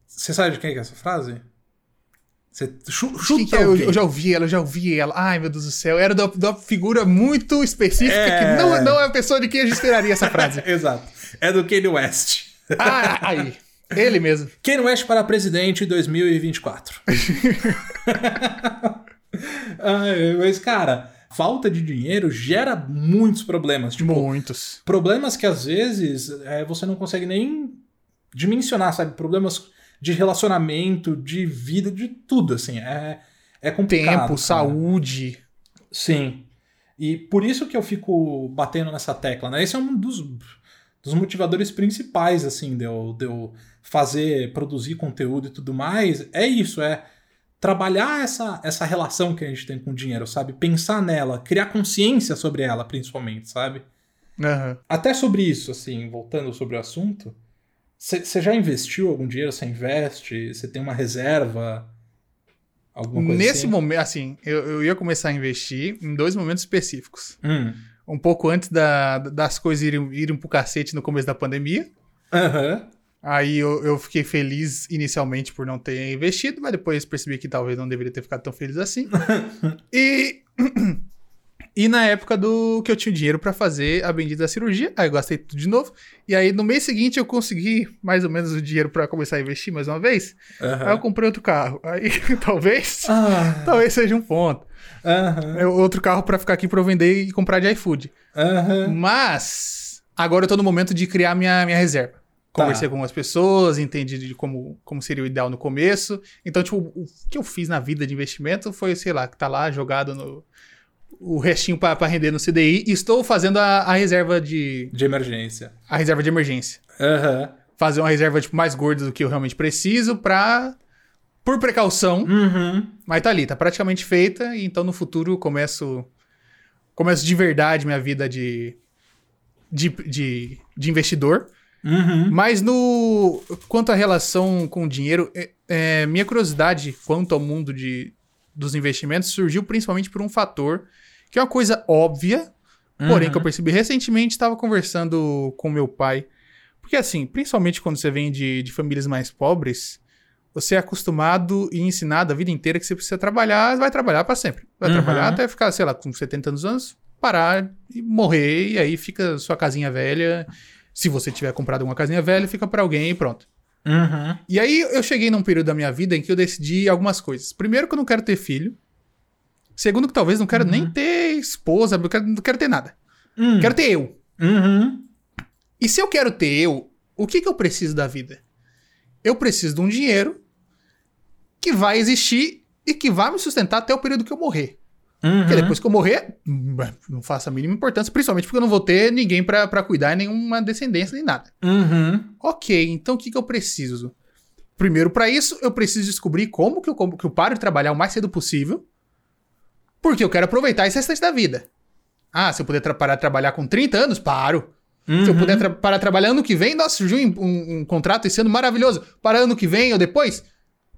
Você sabe de quem é, é essa frase? Você chuta que é? Eu, eu já ouvi ela, eu já ouvi ela. Ai, meu Deus do céu. Era da, da figura muito específica É. que não, não é a pessoa de quem a gente esperaria essa frase. (laughs) Exato. É do Kanye West. (laughs) Ah, aí. Ele mesmo. Kanye West para presidente em 2024. (laughs) Ai, mas, cara, falta de dinheiro gera muitos problemas. Tipo, Muitos. problemas que às vezes é, você não consegue nem dimensionar, sabe? Problemas de relacionamento, de vida, de tudo, assim. É, é complicado. Tempo, cara. saúde. Sim. E por isso que eu fico batendo nessa tecla, né? Esse é um dos, dos motivadores principais, assim, de eu, de eu fazer, produzir conteúdo e tudo mais. É isso, é trabalhar essa, essa relação que a gente tem com o dinheiro, sabe? Pensar nela, criar consciência sobre ela, principalmente, sabe? Aham. Até sobre isso, assim, voltando sobre o assunto, você já investiu algum dinheiro? Você investe? Você tem uma reserva? Alguma coisa Nesse assim? momento, assim, eu, eu ia começar a investir em dois momentos específicos. Hum. Um pouco antes da- das coisas irem, irem pro cacete no começo da pandemia. Aham. Aí eu, eu fiquei feliz inicialmente por não ter investido, mas depois percebi que talvez não deveria ter ficado tão feliz assim. (laughs) e, (clears throat) e na época do que eu tinha dinheiro pra fazer a bendita cirurgia, aí eu gastei tudo de novo. E aí no mês seguinte eu consegui mais ou menos o dinheiro pra começar a investir mais uma vez. Aham. Aí eu comprei outro carro. Aí (laughs) talvez, Ah, talvez seja um ponto. É outro carro pra ficar aqui pra eu vender e comprar de iFood. aham. Mas agora eu tô no momento de criar minha, minha reserva. Tá. Conversei com algumas pessoas, entendi de como, como seria o ideal no começo. Então, tipo, o que eu fiz na vida de investimento foi, sei lá, que tá lá jogado no. O restinho pra render no CDI. E estou fazendo a, a reserva de. De emergência. A reserva de emergência. Aham. Fazer uma reserva, tipo, mais gorda do que eu realmente preciso pra. Por precaução. Uhum. Mas tá ali, tá praticamente feita. E então no futuro eu começo. Começo de verdade minha vida de. De, de, de investidor. Uhum. Mas no. Quanto à relação com o dinheiro, é- é, minha curiosidade quanto ao mundo de, dos investimentos surgiu principalmente por um fator que é uma coisa óbvia, porém Uhum. que eu percebi recentemente, estava conversando com meu pai. Porque assim, principalmente quando você vem de, de famílias mais pobres, você é acostumado e ensinado a vida inteira que você precisa trabalhar, vai trabalhar para sempre. Vai Uhum. trabalhar até ficar, sei lá, com 70 anos, parar e morrer, e aí fica sua casinha velha. Se você tiver comprado uma casinha velha, fica para alguém e pronto. Uhum. E aí eu cheguei num período da minha vida em que eu decidi algumas coisas. Primeiro que eu não quero ter filho. Segundo que talvez não quero nem ter esposa, eu quero- não quero ter nada. Uhum. Quero ter eu. Uhum. E se eu quero ter eu, o que, que eu preciso da vida? Eu preciso de um dinheiro que vai existir e que vai me sustentar até o período que eu morrer. Uhum. Porque depois que eu morrer, hum, não faça a mínima importância, principalmente porque eu não vou ter ninguém pra cuidar, nenhuma descendência, nem nada. Uhum. Ok, então o que, que eu preciso? Primeiro, pra isso, eu preciso descobrir como que eu, como que eu paro de trabalhar o mais cedo possível, porque eu quero aproveitar esse restante da vida. Ah, se eu puder parar de trabalhar com 30 anos, paro. Se eu Uhum. puder tra- parar de trabalhar ano que vem, nossa, surgiu um, um- um contrato esse ano maravilhoso. Para ano que vem ou depois,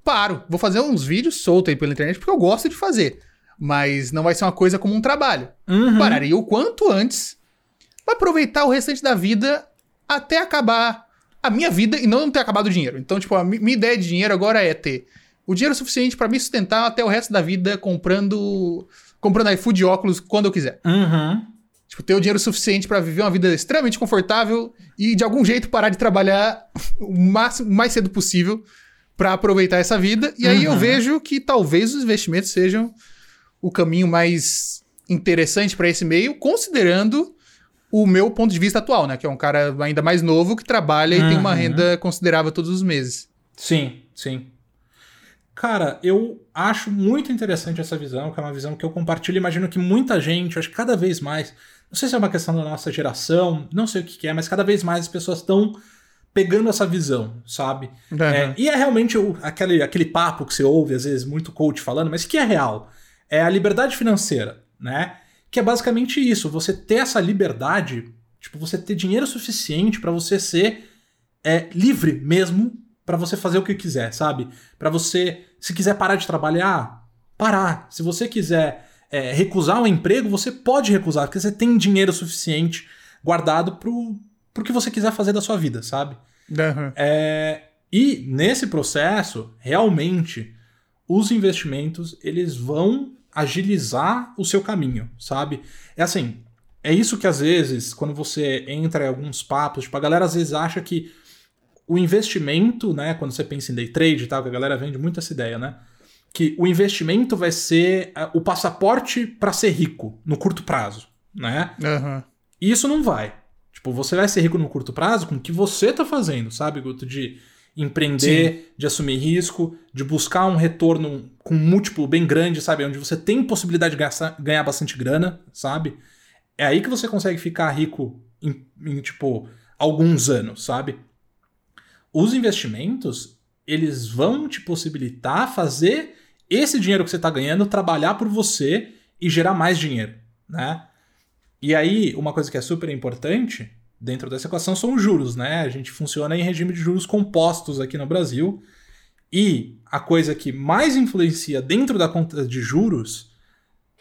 paro. Vou fazer uns vídeos soltos aí pela internet porque eu gosto de fazer. Mas não vai ser uma coisa como um trabalho. Uhum. Pararia o quanto antes pra aproveitar o restante da vida até acabar a minha vida e não ter acabado o dinheiro. Então, tipo, a mi- minha ideia de dinheiro agora é ter o dinheiro suficiente pra me sustentar até o resto da vida comprando comprando iFood e óculos quando eu quiser. Uhum. Tipo, ter o dinheiro suficiente pra viver uma vida extremamente confortável e de algum jeito parar de trabalhar o máximo, mais cedo possível pra aproveitar essa vida. E aí eu Uhum. vejo que talvez os investimentos sejam o caminho mais interessante pra esse meio, considerando o meu ponto de vista atual, né? Que é um cara ainda mais novo que trabalha e tem uma Uhum. renda considerável todos os meses. Sim, sim. Cara, eu acho muito interessante essa visão, que é uma visão que eu compartilho. Imagino que muita gente, acho que cada vez mais, não sei se é uma questão da nossa geração, não sei o que que é, mas cada vez mais as pessoas estão pegando essa visão, sabe? Uhum. É, e é realmente o- aquele, aquele papo que você ouve, às vezes, muito coach falando, mas que é real. É a liberdade financeira, né? Que é basicamente isso, você ter essa liberdade, tipo, você ter dinheiro suficiente pra você ser é, livre mesmo pra você fazer o que quiser, sabe? Pra você, se quiser parar de trabalhar, parar. Se você quiser é, recusar um emprego, você pode recusar, porque você tem dinheiro suficiente guardado pro, pro que você quiser fazer da sua vida, sabe? Uhum. É, e nesse processo, realmente, os investimentos, eles vão agilizar o seu caminho, sabe? É assim, é isso que às vezes, quando você entra em alguns papos, tipo, a galera às vezes acha que o investimento, né, quando você pensa em day trade e tal, que a galera vende muito essa ideia, né? Que o investimento vai ser uh, o passaporte para ser rico no curto prazo, né? Aham. E isso não vai. Tipo, você vai ser rico no curto prazo com o que você tá fazendo, sabe, Guto? De empreender, de assumir risco, de buscar um retorno com um múltiplo bem grande, sabe? Onde você tem possibilidade de gastar- ganhar bastante grana, sabe? É aí que você consegue ficar rico em, em, tipo, alguns anos, sabe? Os investimentos, eles vão te possibilitar fazer esse dinheiro que você tá ganhando trabalhar por você e gerar mais dinheiro, né? E aí, uma coisa que é super importante dentro dessa equação são os juros, né? A gente funciona em regime de juros compostos aqui no Brasil. E a coisa que mais influencia dentro da conta de juros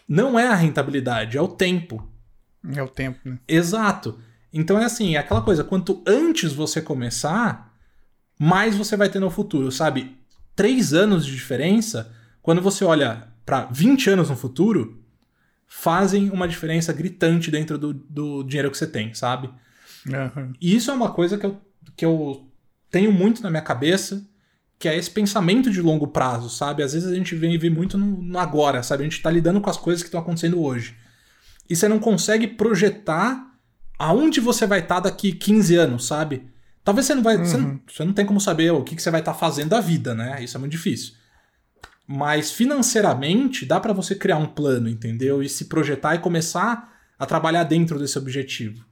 não é a rentabilidade, é o tempo. É o tempo, né? Exato. Então é assim, é aquela coisa, quanto antes você começar, mais você vai ter no futuro, sabe? Três anos de diferença, quando você olha para 20 anos no futuro, fazem uma diferença gritante dentro do, do dinheiro que você tem, sabe? Aham. E isso é uma coisa que eu, que eu tenho muito na minha cabeça, que é esse pensamento de longo prazo, sabe? Às vezes a gente vive muito no, no agora, sabe? A gente tá lidando com as coisas que estão acontecendo hoje. E você não consegue projetar aonde você vai estar daqui 15 anos, sabe? Talvez você não vai. Você, não, você não tem como saber o que, que você vai estar fazendo da vida, né? Isso é muito difícil. Mas financeiramente dá pra você criar um plano, entendeu? E se projetar e começar a trabalhar dentro desse objetivo.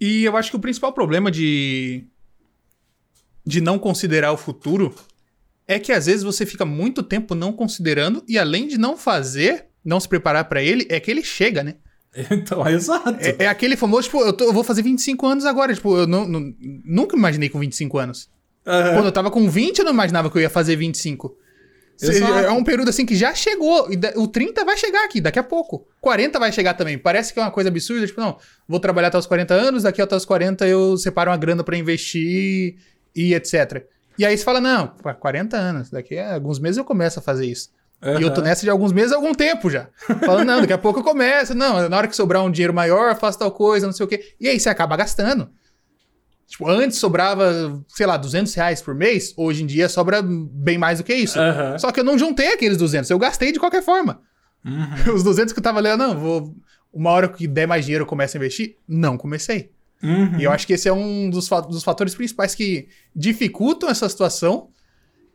E eu acho que o principal problema de de não considerar o futuro é que às vezes você fica muito tempo não considerando e além de não fazer, não se preparar pra ele, é que ele chega, né? (laughs) Então, é exato. É, é aquele famoso, tipo, eu, tô- eu vou fazer 25 anos agora, tipo, eu não, não- nunca imaginei com 25 anos. Aham. Quando eu tava com 20, eu não imaginava que eu ia fazer 25. Cê-. É um período assim que já chegou. O 30 vai chegar aqui, daqui a pouco. 40 vai chegar também. Parece que é uma coisa absurda. Tipo, não, vou trabalhar até os 40 anos, daqui até os 40 eu separo uma grana pra investir e etc. E aí você fala, não, pô, 40 anos, daqui a alguns meses eu começo a fazer isso. E eu tô nessa de alguns meses há algum tempo já. Falando, não, daqui a pouco eu começo. Não, na hora que sobrar um dinheiro maior, eu faço tal coisa, não sei o quê. E aí você acaba gastando. Tipo, antes sobrava, sei lá, 200 reais por mês. Hoje em dia sobra bem mais do que isso. Aham. Só que eu não juntei aqueles 200. Eu gastei de qualquer forma. Uhum. (laughs) Os 200 que eu tava lendo, não, vou... Uma hora que der mais dinheiro eu começo a investir. Não comecei. Uhum. E eu acho que esse é um dos, fa- dos fatores principais que dificultam essa situação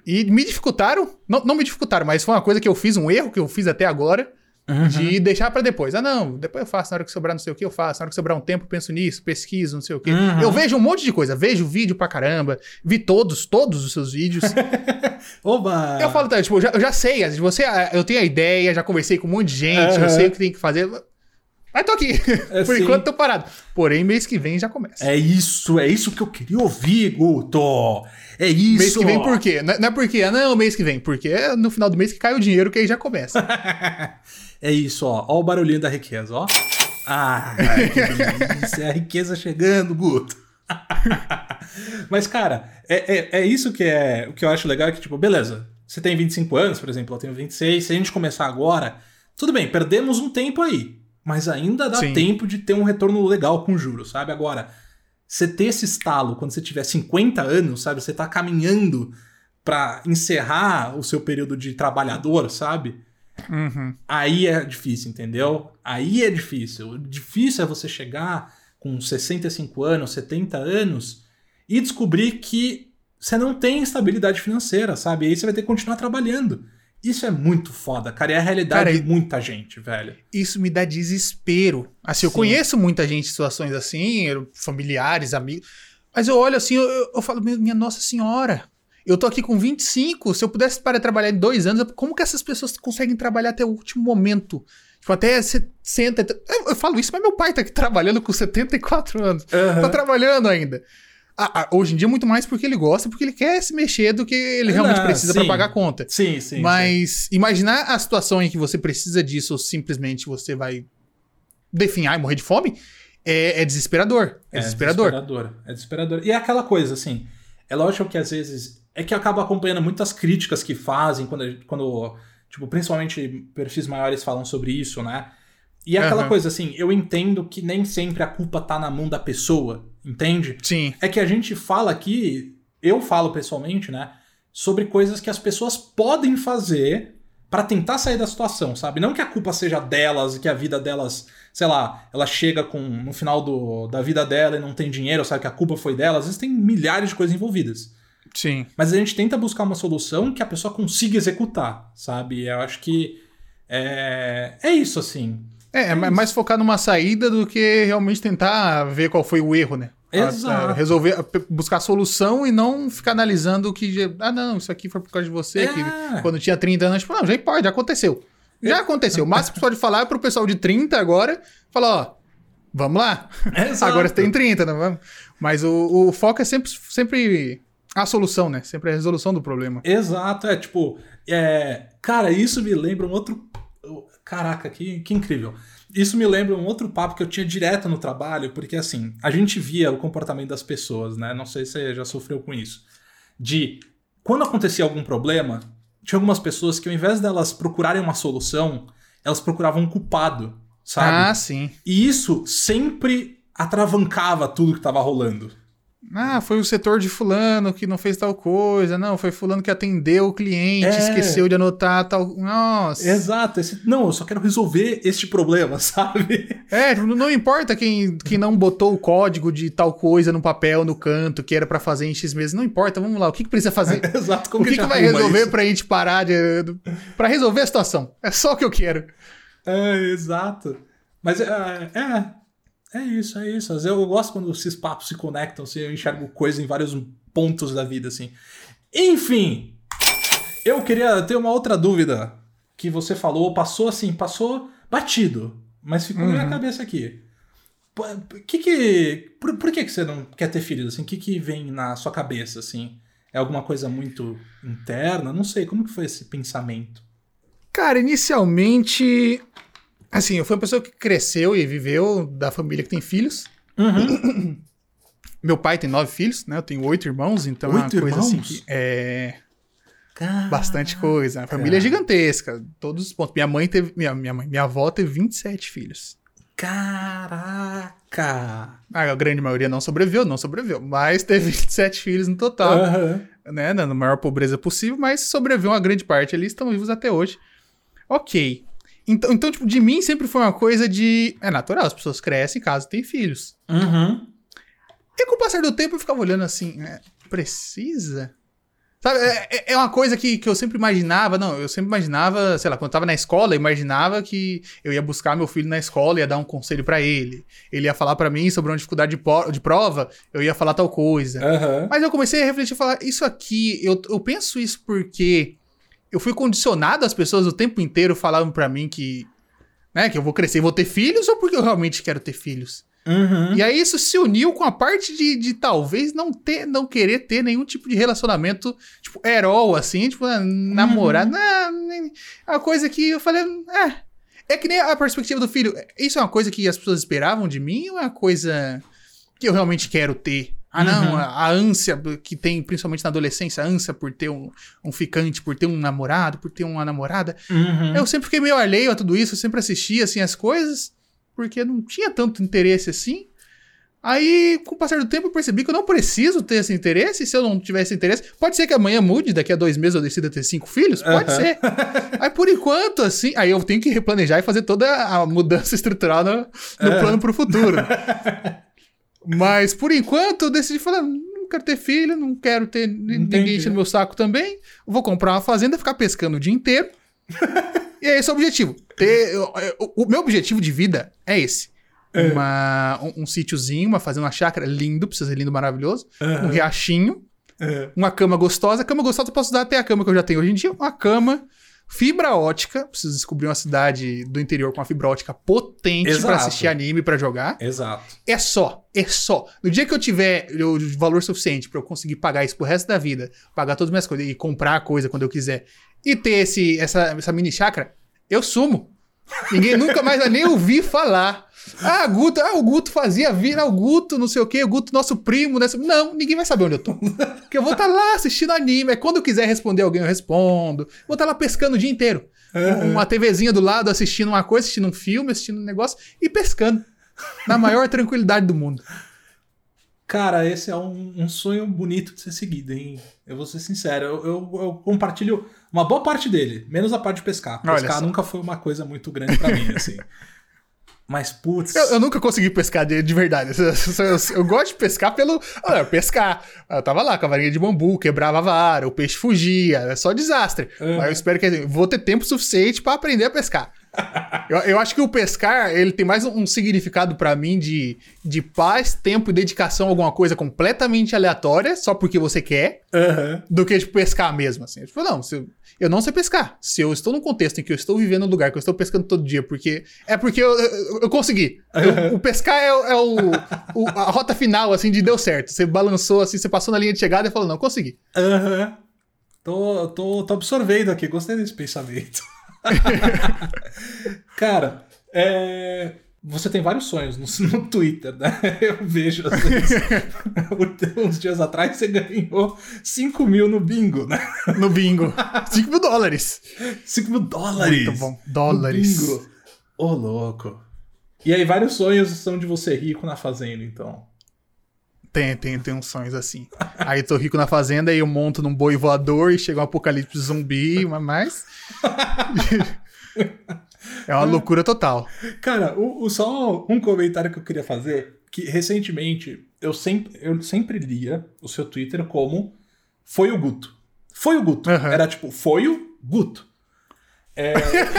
e me dificultaram. Não, não me dificultaram, mas foi uma coisa que eu fiz, um erro que eu fiz até agora, Uhum. de deixar pra depois. Ah, não, depois eu faço, na hora que sobrar não sei o que eu faço, na hora que sobrar um tempo penso nisso, pesquiso, não sei o que. Uhum. Eu vejo um monte de coisa, vejo vídeo pra caramba, vi todos, todos os seus vídeos. (laughs) Oba! eu falo, tá, tipo, eu já, eu já sei, você, ah, eu tenho a ideia, já conversei com um monte de gente, Uhum. eu sei o que tem que fazer. Mas tô aqui. É, (laughs) Por sim. enquanto tô parado. Porém, mês que vem já começa. É isso, é isso que eu queria ouvir, Guto. É isso. Mês que vem por quê? Não é não é porque, não, mês que vem, porque é no final do mês que cai o dinheiro que aí já começa. (laughs) é isso, ó. Ó o barulhinho da riqueza, ó. Ah, (laughs) delícia. É a riqueza chegando, Guto. Mas, cara, é, é, é isso que é o que eu acho legal, é que, tipo, beleza, você tem 25 anos, por exemplo, eu tenho 26, se a gente começar agora, tudo bem, perdemos um tempo aí, mas ainda dá Sim. tempo de ter um retorno legal com juros, sabe? Agora, você ter esse estalo quando você tiver 50 anos, sabe? Você tá caminhando pra encerrar o seu período de trabalhador, sabe? Uhum. Aí é difícil, entendeu? Aí é difícil. O difícil é você chegar com 65 anos, 70 anos e descobrir que você não tem estabilidade financeira, sabe? Aí você vai ter que continuar trabalhando. Isso é muito foda, cara. E é a realidade Cara, de muita gente, velho. Isso me dá desespero. Assim, eu Sim. conheço muita gente em situações assim, familiares, amigos. Mas eu olho assim, eu, eu- eu falo, "Meu- minha Nossa Senhora, eu tô aqui com 25. Se eu pudesse parar de trabalhar em dois anos, como que essas pessoas conseguem trabalhar até o último momento? Tipo, até 60. Eu, eu falo isso, mas meu pai tá aqui trabalhando com 74 anos. Tá trabalhando ainda. Ah, ah, hoje em dia, muito mais porque ele gosta, porque ele quer se mexer do que ele realmente Ah, precisa pra sim. pagar a conta. Sim, sim. sim. Mas imaginar a situação em que você precisa disso ou simplesmente você vai definhar e morrer de fome é, é desesperador. É, desesperador. desesperador. É desesperador. E é aquela coisa, assim. É lógico que às vezes é que eu acabo acompanhando muitas críticas que fazem quando, quando tipo, principalmente perfis maiores falam sobre isso, né? E é aquela Aham. coisa assim, eu entendo que nem sempre a culpa tá na mão da pessoa, entende? Sim. É que a gente fala aqui, eu falo pessoalmente, né, sobre coisas que as pessoas podem fazer pra tentar sair da situação, sabe? Não que a culpa seja delas, que a vida delas, sei lá, ela chega com no final do, da vida dela e não tem dinheiro, sabe que a culpa foi dela, às vezes tem milhares de coisas envolvidas. Sim. Mas a gente tenta buscar uma solução que a pessoa consiga executar, sabe? Eu acho que é, é isso, assim. É, é mais focar numa saída do que realmente tentar ver qual foi o erro, né? Exato. a resolver, buscar a solução e não ficar analisando o que. Ah, não, isso aqui foi por causa de você, É. que quando tinha 30 anos, tipo, não, já pode, já aconteceu. Já aconteceu. O máximo que você pode falar é pro pessoal de 30 agora, falar, ó, vamos lá. Exato. Agora você tem 30, não vamos? Mas o, o foco é sempre, sempre a solução, né? Sempre a resolução do problema. Exato, é tipo, é, cara, isso me lembra um outro. Caraca, que, que incrível. Isso me lembra um outro papo que eu tinha direto no trabalho, porque assim, a gente via o comportamento das pessoas, né? Não sei se você já sofreu com isso. De quando acontecia algum problema, tinha algumas pessoas que ao invés delas procurarem uma solução, elas procuravam um culpado, sabe? Ah, sim. E isso sempre atravancava tudo que tava rolando. Ah, foi o setor de fulano que não fez tal coisa. Não, foi fulano que atendeu o cliente, É. esqueceu de anotar tal. Nossa. Exato, esse, não, eu só quero resolver este problema, (laughs) sabe? É, não, importa quem, quem não botou o código de tal coisa no papel, no canto, que era pra fazer em X meses. Não importa, vamos lá. O que, que precisa fazer? (laughs) Exato, como o que, que gente vai resolver isso? pra gente parar de. Pra resolver a situação? É só o que eu quero. É, exato. Mas é, é, é isso, é isso. Às vezes Eu gosto quando esses papos se conectam, assim, eu enxergo coisa em vários pontos da vida, assim. Enfim, eu queria ter uma outra dúvida que você falou, passou assim, passou batido, mas ficou na minha Uhum. cabeça aqui. Que que, por, por que, que você não quer ter filhos? Assim? O que, que vem na sua cabeça? Assim? É alguma coisa muito interna? Não sei, como que foi esse pensamento? Cara, inicialmente. Assim, eu fui uma pessoa que cresceu e viveu da família que tem filhos. Uhum. (clears throat) Meu pai tem nove filhos, né? Eu tenho oito irmãos, então é uma Oito coisa assim irmãos? que é Cara... bastante coisa. A família é gigantesca, todos os pontos. Minha mãe teve, minha, minha, mãe, minha avó teve 27 filhos. Caraca! A grande maioria não sobreviveu, não sobreviveu, mas teve 27 filhos no total, Aham. né? Na maior pobreza possível, mas sobreviveu uma grande parte ali, estão vivos até hoje. Ok. Então, então, tipo, de mim sempre foi uma coisa de. É natural, as pessoas crescem caso tem filhos. Uhum. E com o passar do tempo eu ficava olhando assim, é, precisa? Sabe, é, é- é uma coisa que, que eu sempre imaginava, não, eu sempre imaginava, sei lá, quando eu tava na escola, eu imaginava que eu ia buscar meu filho na escola, ia dar um conselho pra ele. Ele ia falar pra mim sobre uma dificuldade de, de prova, eu ia falar tal coisa. Aham. Mas eu comecei a refletir e falar, isso aqui, eu, eu penso isso porque eu fui condicionado, as pessoas o tempo inteiro falavam pra mim que, né, que eu vou crescer e vou ter filhos, ou porque eu realmente quero ter filhos? Uhum. E aí isso se uniu com a parte de, de talvez não ter, não querer ter nenhum tipo de relacionamento, tipo, herói, assim, tipo, ah, namorado. Não, nem- é uma coisa que eu falei, é. É que nem a perspectiva do filho. Isso é uma coisa que as pessoas esperavam de mim ou é uma coisa que eu realmente quero ter? Ah, não, Uhum. a, ânsia que tem, principalmente na adolescência, a ânsia por ter um, um ficante, por ter um namorado, por ter uma namorada. Uhum. Eu sempre fiquei meio alheio a tudo isso, eu sempre assistia assim as coisas, porque não tinha tanto interesse assim. Aí, com o passar do tempo, eu percebi que eu não preciso ter esse interesse. Se eu não tivesse interesse, pode ser que amanhã mude, daqui a dois meses eu decida ter cinco filhos? Pode Aham. ser. (laughs) Aí, por enquanto, assim, aí eu tenho que replanejar e fazer toda a mudança (laughs) estrutural no, no É. plano pro futuro. (laughs) Mas, por enquanto, eu decidi falar: não quero ter filho, não quero ter Entendi. ninguém enchendo meu saco também. Vou comprar uma fazenda, ficar pescando o dia inteiro. (laughs) E é esse o objetivo. Ter, eu- eu- o meu objetivo de vida é esse. Uma, um, um sítiozinho, uma fazenda, uma chácara lindo, precisa ser lindo, maravilhoso. Um Aham. riachinho, É. uma cama gostosa. Cama gostosa eu posso dar até a cama que eu já tenho hoje em dia. Uma cama, fibra ótica. Preciso descobrir uma cidade do interior com uma fibra ótica potente pra Exato. assistir anime, pra jogar. Exato. É só, é só. No dia que eu tiver o valor suficiente pra eu conseguir pagar isso pro resto da vida, pagar todas as minhas coisas e comprar a coisa quando eu quiser, e ter esse, essa, essa mini chácara, eu sumo. Ninguém nunca mais vai nem ouvir falar. Ah, Guto, ah, o Guto fazia vira o Guto, não sei o quê, o Guto, nosso primo, né? Não, ninguém vai saber onde eu tô. Porque eu vou estar lá assistindo anime. É quando eu quiser responder alguém, eu respondo. Vou estar lá pescando o dia inteiro. Uma TVzinha do lado, assistindo uma coisa, assistindo um filme, assistindo um negócio e pescando. Na maior tranquilidade do mundo. Cara, esse é um, um sonho bonito de ser seguido, hein? Eu vou ser sincero, eu, eu, eu compartilho uma boa parte dele, menos a parte de pescar. Pescar nunca foi uma coisa muito grande pra mim, assim. (laughs) Mas, putz. Eu, eu nunca consegui pescar de, de verdade. (laughs) Eu, eu- eu gosto de pescar pelo. Olha, pescar. Eu tava lá com a varinha de bambu, quebrava a vara, o peixe fugia, é só desastre. Uhum. Mas eu espero que vou ter tempo suficiente pra aprender a pescar. Eu, eu acho que o pescar, ele tem mais um, um significado pra mim de, de paz, tempo e dedicação a alguma coisa completamente aleatória, só porque você quer, Aham. do que, tipo, pescar mesmo, assim. Tipo, não, se eu, não sei pescar. Se eu estou num contexto em que eu estou vivendo num lugar que eu estou pescando todo dia, porque é porque eu, eu, eu consegui. Eu- o pescar é, é o, o- a rota final, assim, de deu certo. Você balançou, assim, você passou na linha de chegada e falou, não, consegui. Aham. Tô, tô, tô absorvendo aqui, gostei desse pensamento. (laughs) Cara, é, você tem vários sonhos no, no Twitter, né? (laughs) Eu vejo às vezes. (laughs) Uns dias atrás você ganhou 5 mil no bingo, né? No bingo. 5 mil dólares. 5 mil dólares. Muito bom. no Dólares. bingo. Ô, louco. E aí, vários sonhos são de você rico na fazenda, então. Tem, tem, tem uns sonhos assim. Aí eu tô rico na fazenda e eu monto num boi voador e chega um apocalipse zumbi, mas- (laughs) é uma loucura total. Cara, o, o- só um comentário que eu queria fazer, que recentemente eu sempre, eu sempre lia o seu Twitter como foi o Guto. Foi o Guto. Aham. Era tipo, foi o Guto. É,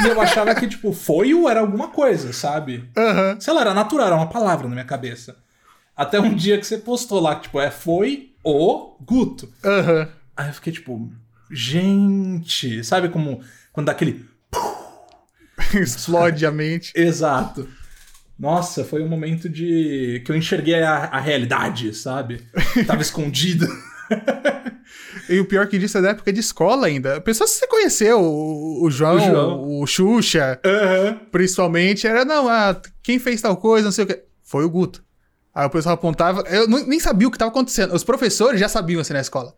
e eu achava que, tipo, foi o era alguma coisa, sabe? Aham. Sei lá, era natural, era uma palavra na minha cabeça. Até um dia que você postou lá, tipo, é foi o Guto. Aham. Aí eu fiquei tipo, gente, sabe como quando dá aquele (laughs) Explode a mente. (laughs) Exato. Nossa, foi um momento de. que eu enxerguei a, a realidade, sabe? (laughs) Tava escondido. E o pior que disso é da época de escola ainda. Pessoas que você conheceu, o, o João, O o, João. Xuxa, principalmente, era, não, ah, quem fez tal coisa, não sei o que. Foi o Guto. Aí o pessoal apontava, eu nem sabia o que estava acontecendo. Os professores já sabiam assim na escola.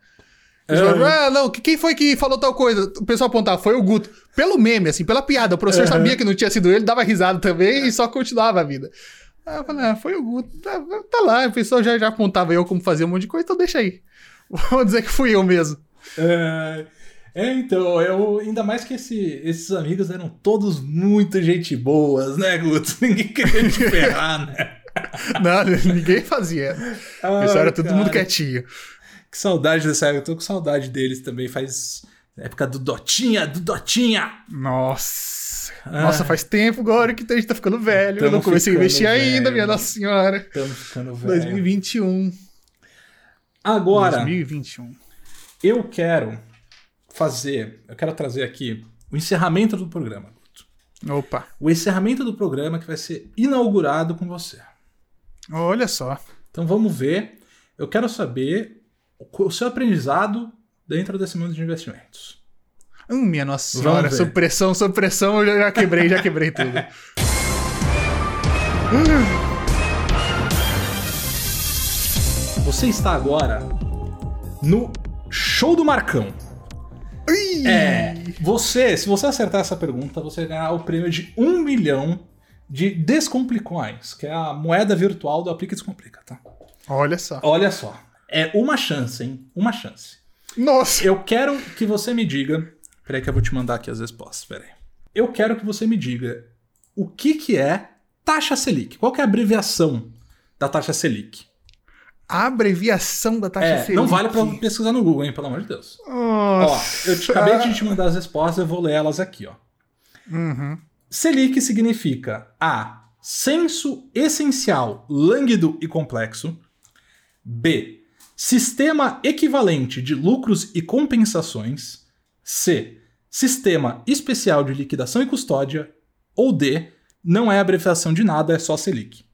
Eles Aham. falavam, ah, não, que- quem foi que falou tal coisa? O pessoal apontava, foi o Guto. Pelo meme, assim, pela piada. O professor Aham. sabia que não tinha sido ele, dava risada também e só continuava a vida. Aí eu falei, ah, foi o Guto. Tá, tá lá, o pessoal já, já apontava eu como fazer um monte de coisa, então deixa aí. (laughs) Vamos dizer que fui eu mesmo. É, é, então, eu. Ainda mais que esse- esses amigos eram todos muito gente boas, né, Guto? (laughs) Ninguém queria te ferrar, né? (laughs) Não, ninguém fazia. O pessoal era todo mundo quietinho. Que saudade dessa época. Eu tô com saudade deles também. Faz. Época do Dotinha, do Dotinha! Nossa. Ah. Nossa, faz tempo agora que a gente tá ficando velho. eu Tamo não comecei a investir ainda, velho. minha Nossa Senhora. Estamos ficando velho. 2021. Agora. 2021. Eu quero fazer, eu quero trazer aqui o encerramento do programa. Guto. Opa. O encerramento do programa que vai ser inaugurado com você. Olha só. Então vamos ver. Eu quero saber o seu aprendizado dentro desse mundo de investimentos. Hum, minha Nossa Senhora. Sob pressão, sob pressão, eu já, já quebrei, já quebrei tudo. (laughs) Você está agora no show do Marcão. Ui! É, você, se você acertar essa pergunta, você ganhará o prêmio de um milhão de Descomplicoins, que é a moeda virtual do Aplica e Descomplica, tá? Olha só. Olha só, é uma chance, hein? Uma chance. Nossa. Eu quero que você me diga. Peraí, que eu vou te mandar aqui as respostas. Peraí. Eu quero que você me diga o que, que é taxa Selic. Qual que é a abreviação da taxa Selic? A abreviação da taxa É, Selic. não vale pra pesquisar no Google, hein? Pelo amor de Deus. Ó, Nossa. eu te, acabei de te mandar as respostas, eu vou ler elas aqui, ó. Uhum. Selic significa A. Senso essencial, lânguido e complexo. B. Sistema equivalente de lucros e compensações. C. Sistema especial de liquidação e custódia. Ou D. Não é abreviação de nada, é só Selic.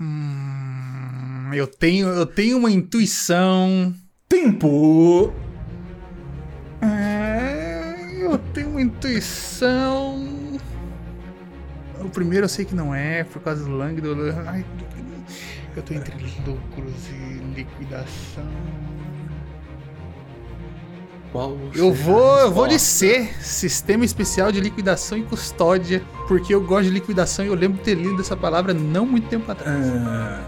Hum, eu tenho, eu tenho uma intuição. Tempo! Tenho uma intuição. primeiro eu sei que não é, por causa do Lang do. Ai, eu tô entre lucros e liquidação. Qual Eu vou, eu vou de? C, Sistema Especial de Liquidação e Custódia, porque eu gosto de liquidação e eu lembro de ter lido essa palavra não muito tempo atrás. Ah,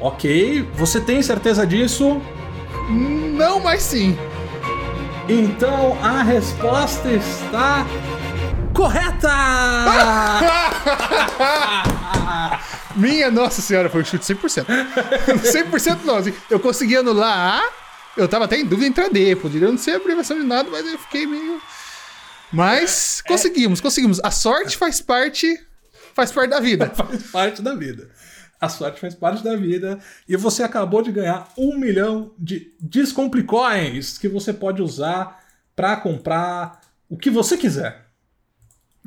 ok, você tem certeza disso? Não, mas sim. Então a resposta está correta! (laughs) Minha nossa senhora, foi um chute 100%. 100% (laughs) não, assim, eu consegui anular A, eu tava até em dúvida entre a D, poderia não ser abreviação de nada, mas eu fiquei meio... Mas conseguimos, conseguimos. A sorte faz parte, faz parte da vida. (laughs) faz parte da vida. A sorte faz parte da vida. E você acabou de ganhar um milhão de Descomplicoins que você pode usar para comprar o que você quiser.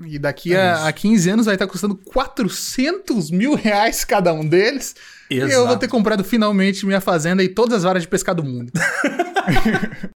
E daqui É a, a 15 anos vai estar custando 400 mil reais cada um deles. E eu vou Exato. ter comprado finalmente minha fazenda e todas as varas de pescar do mundo. (laughs)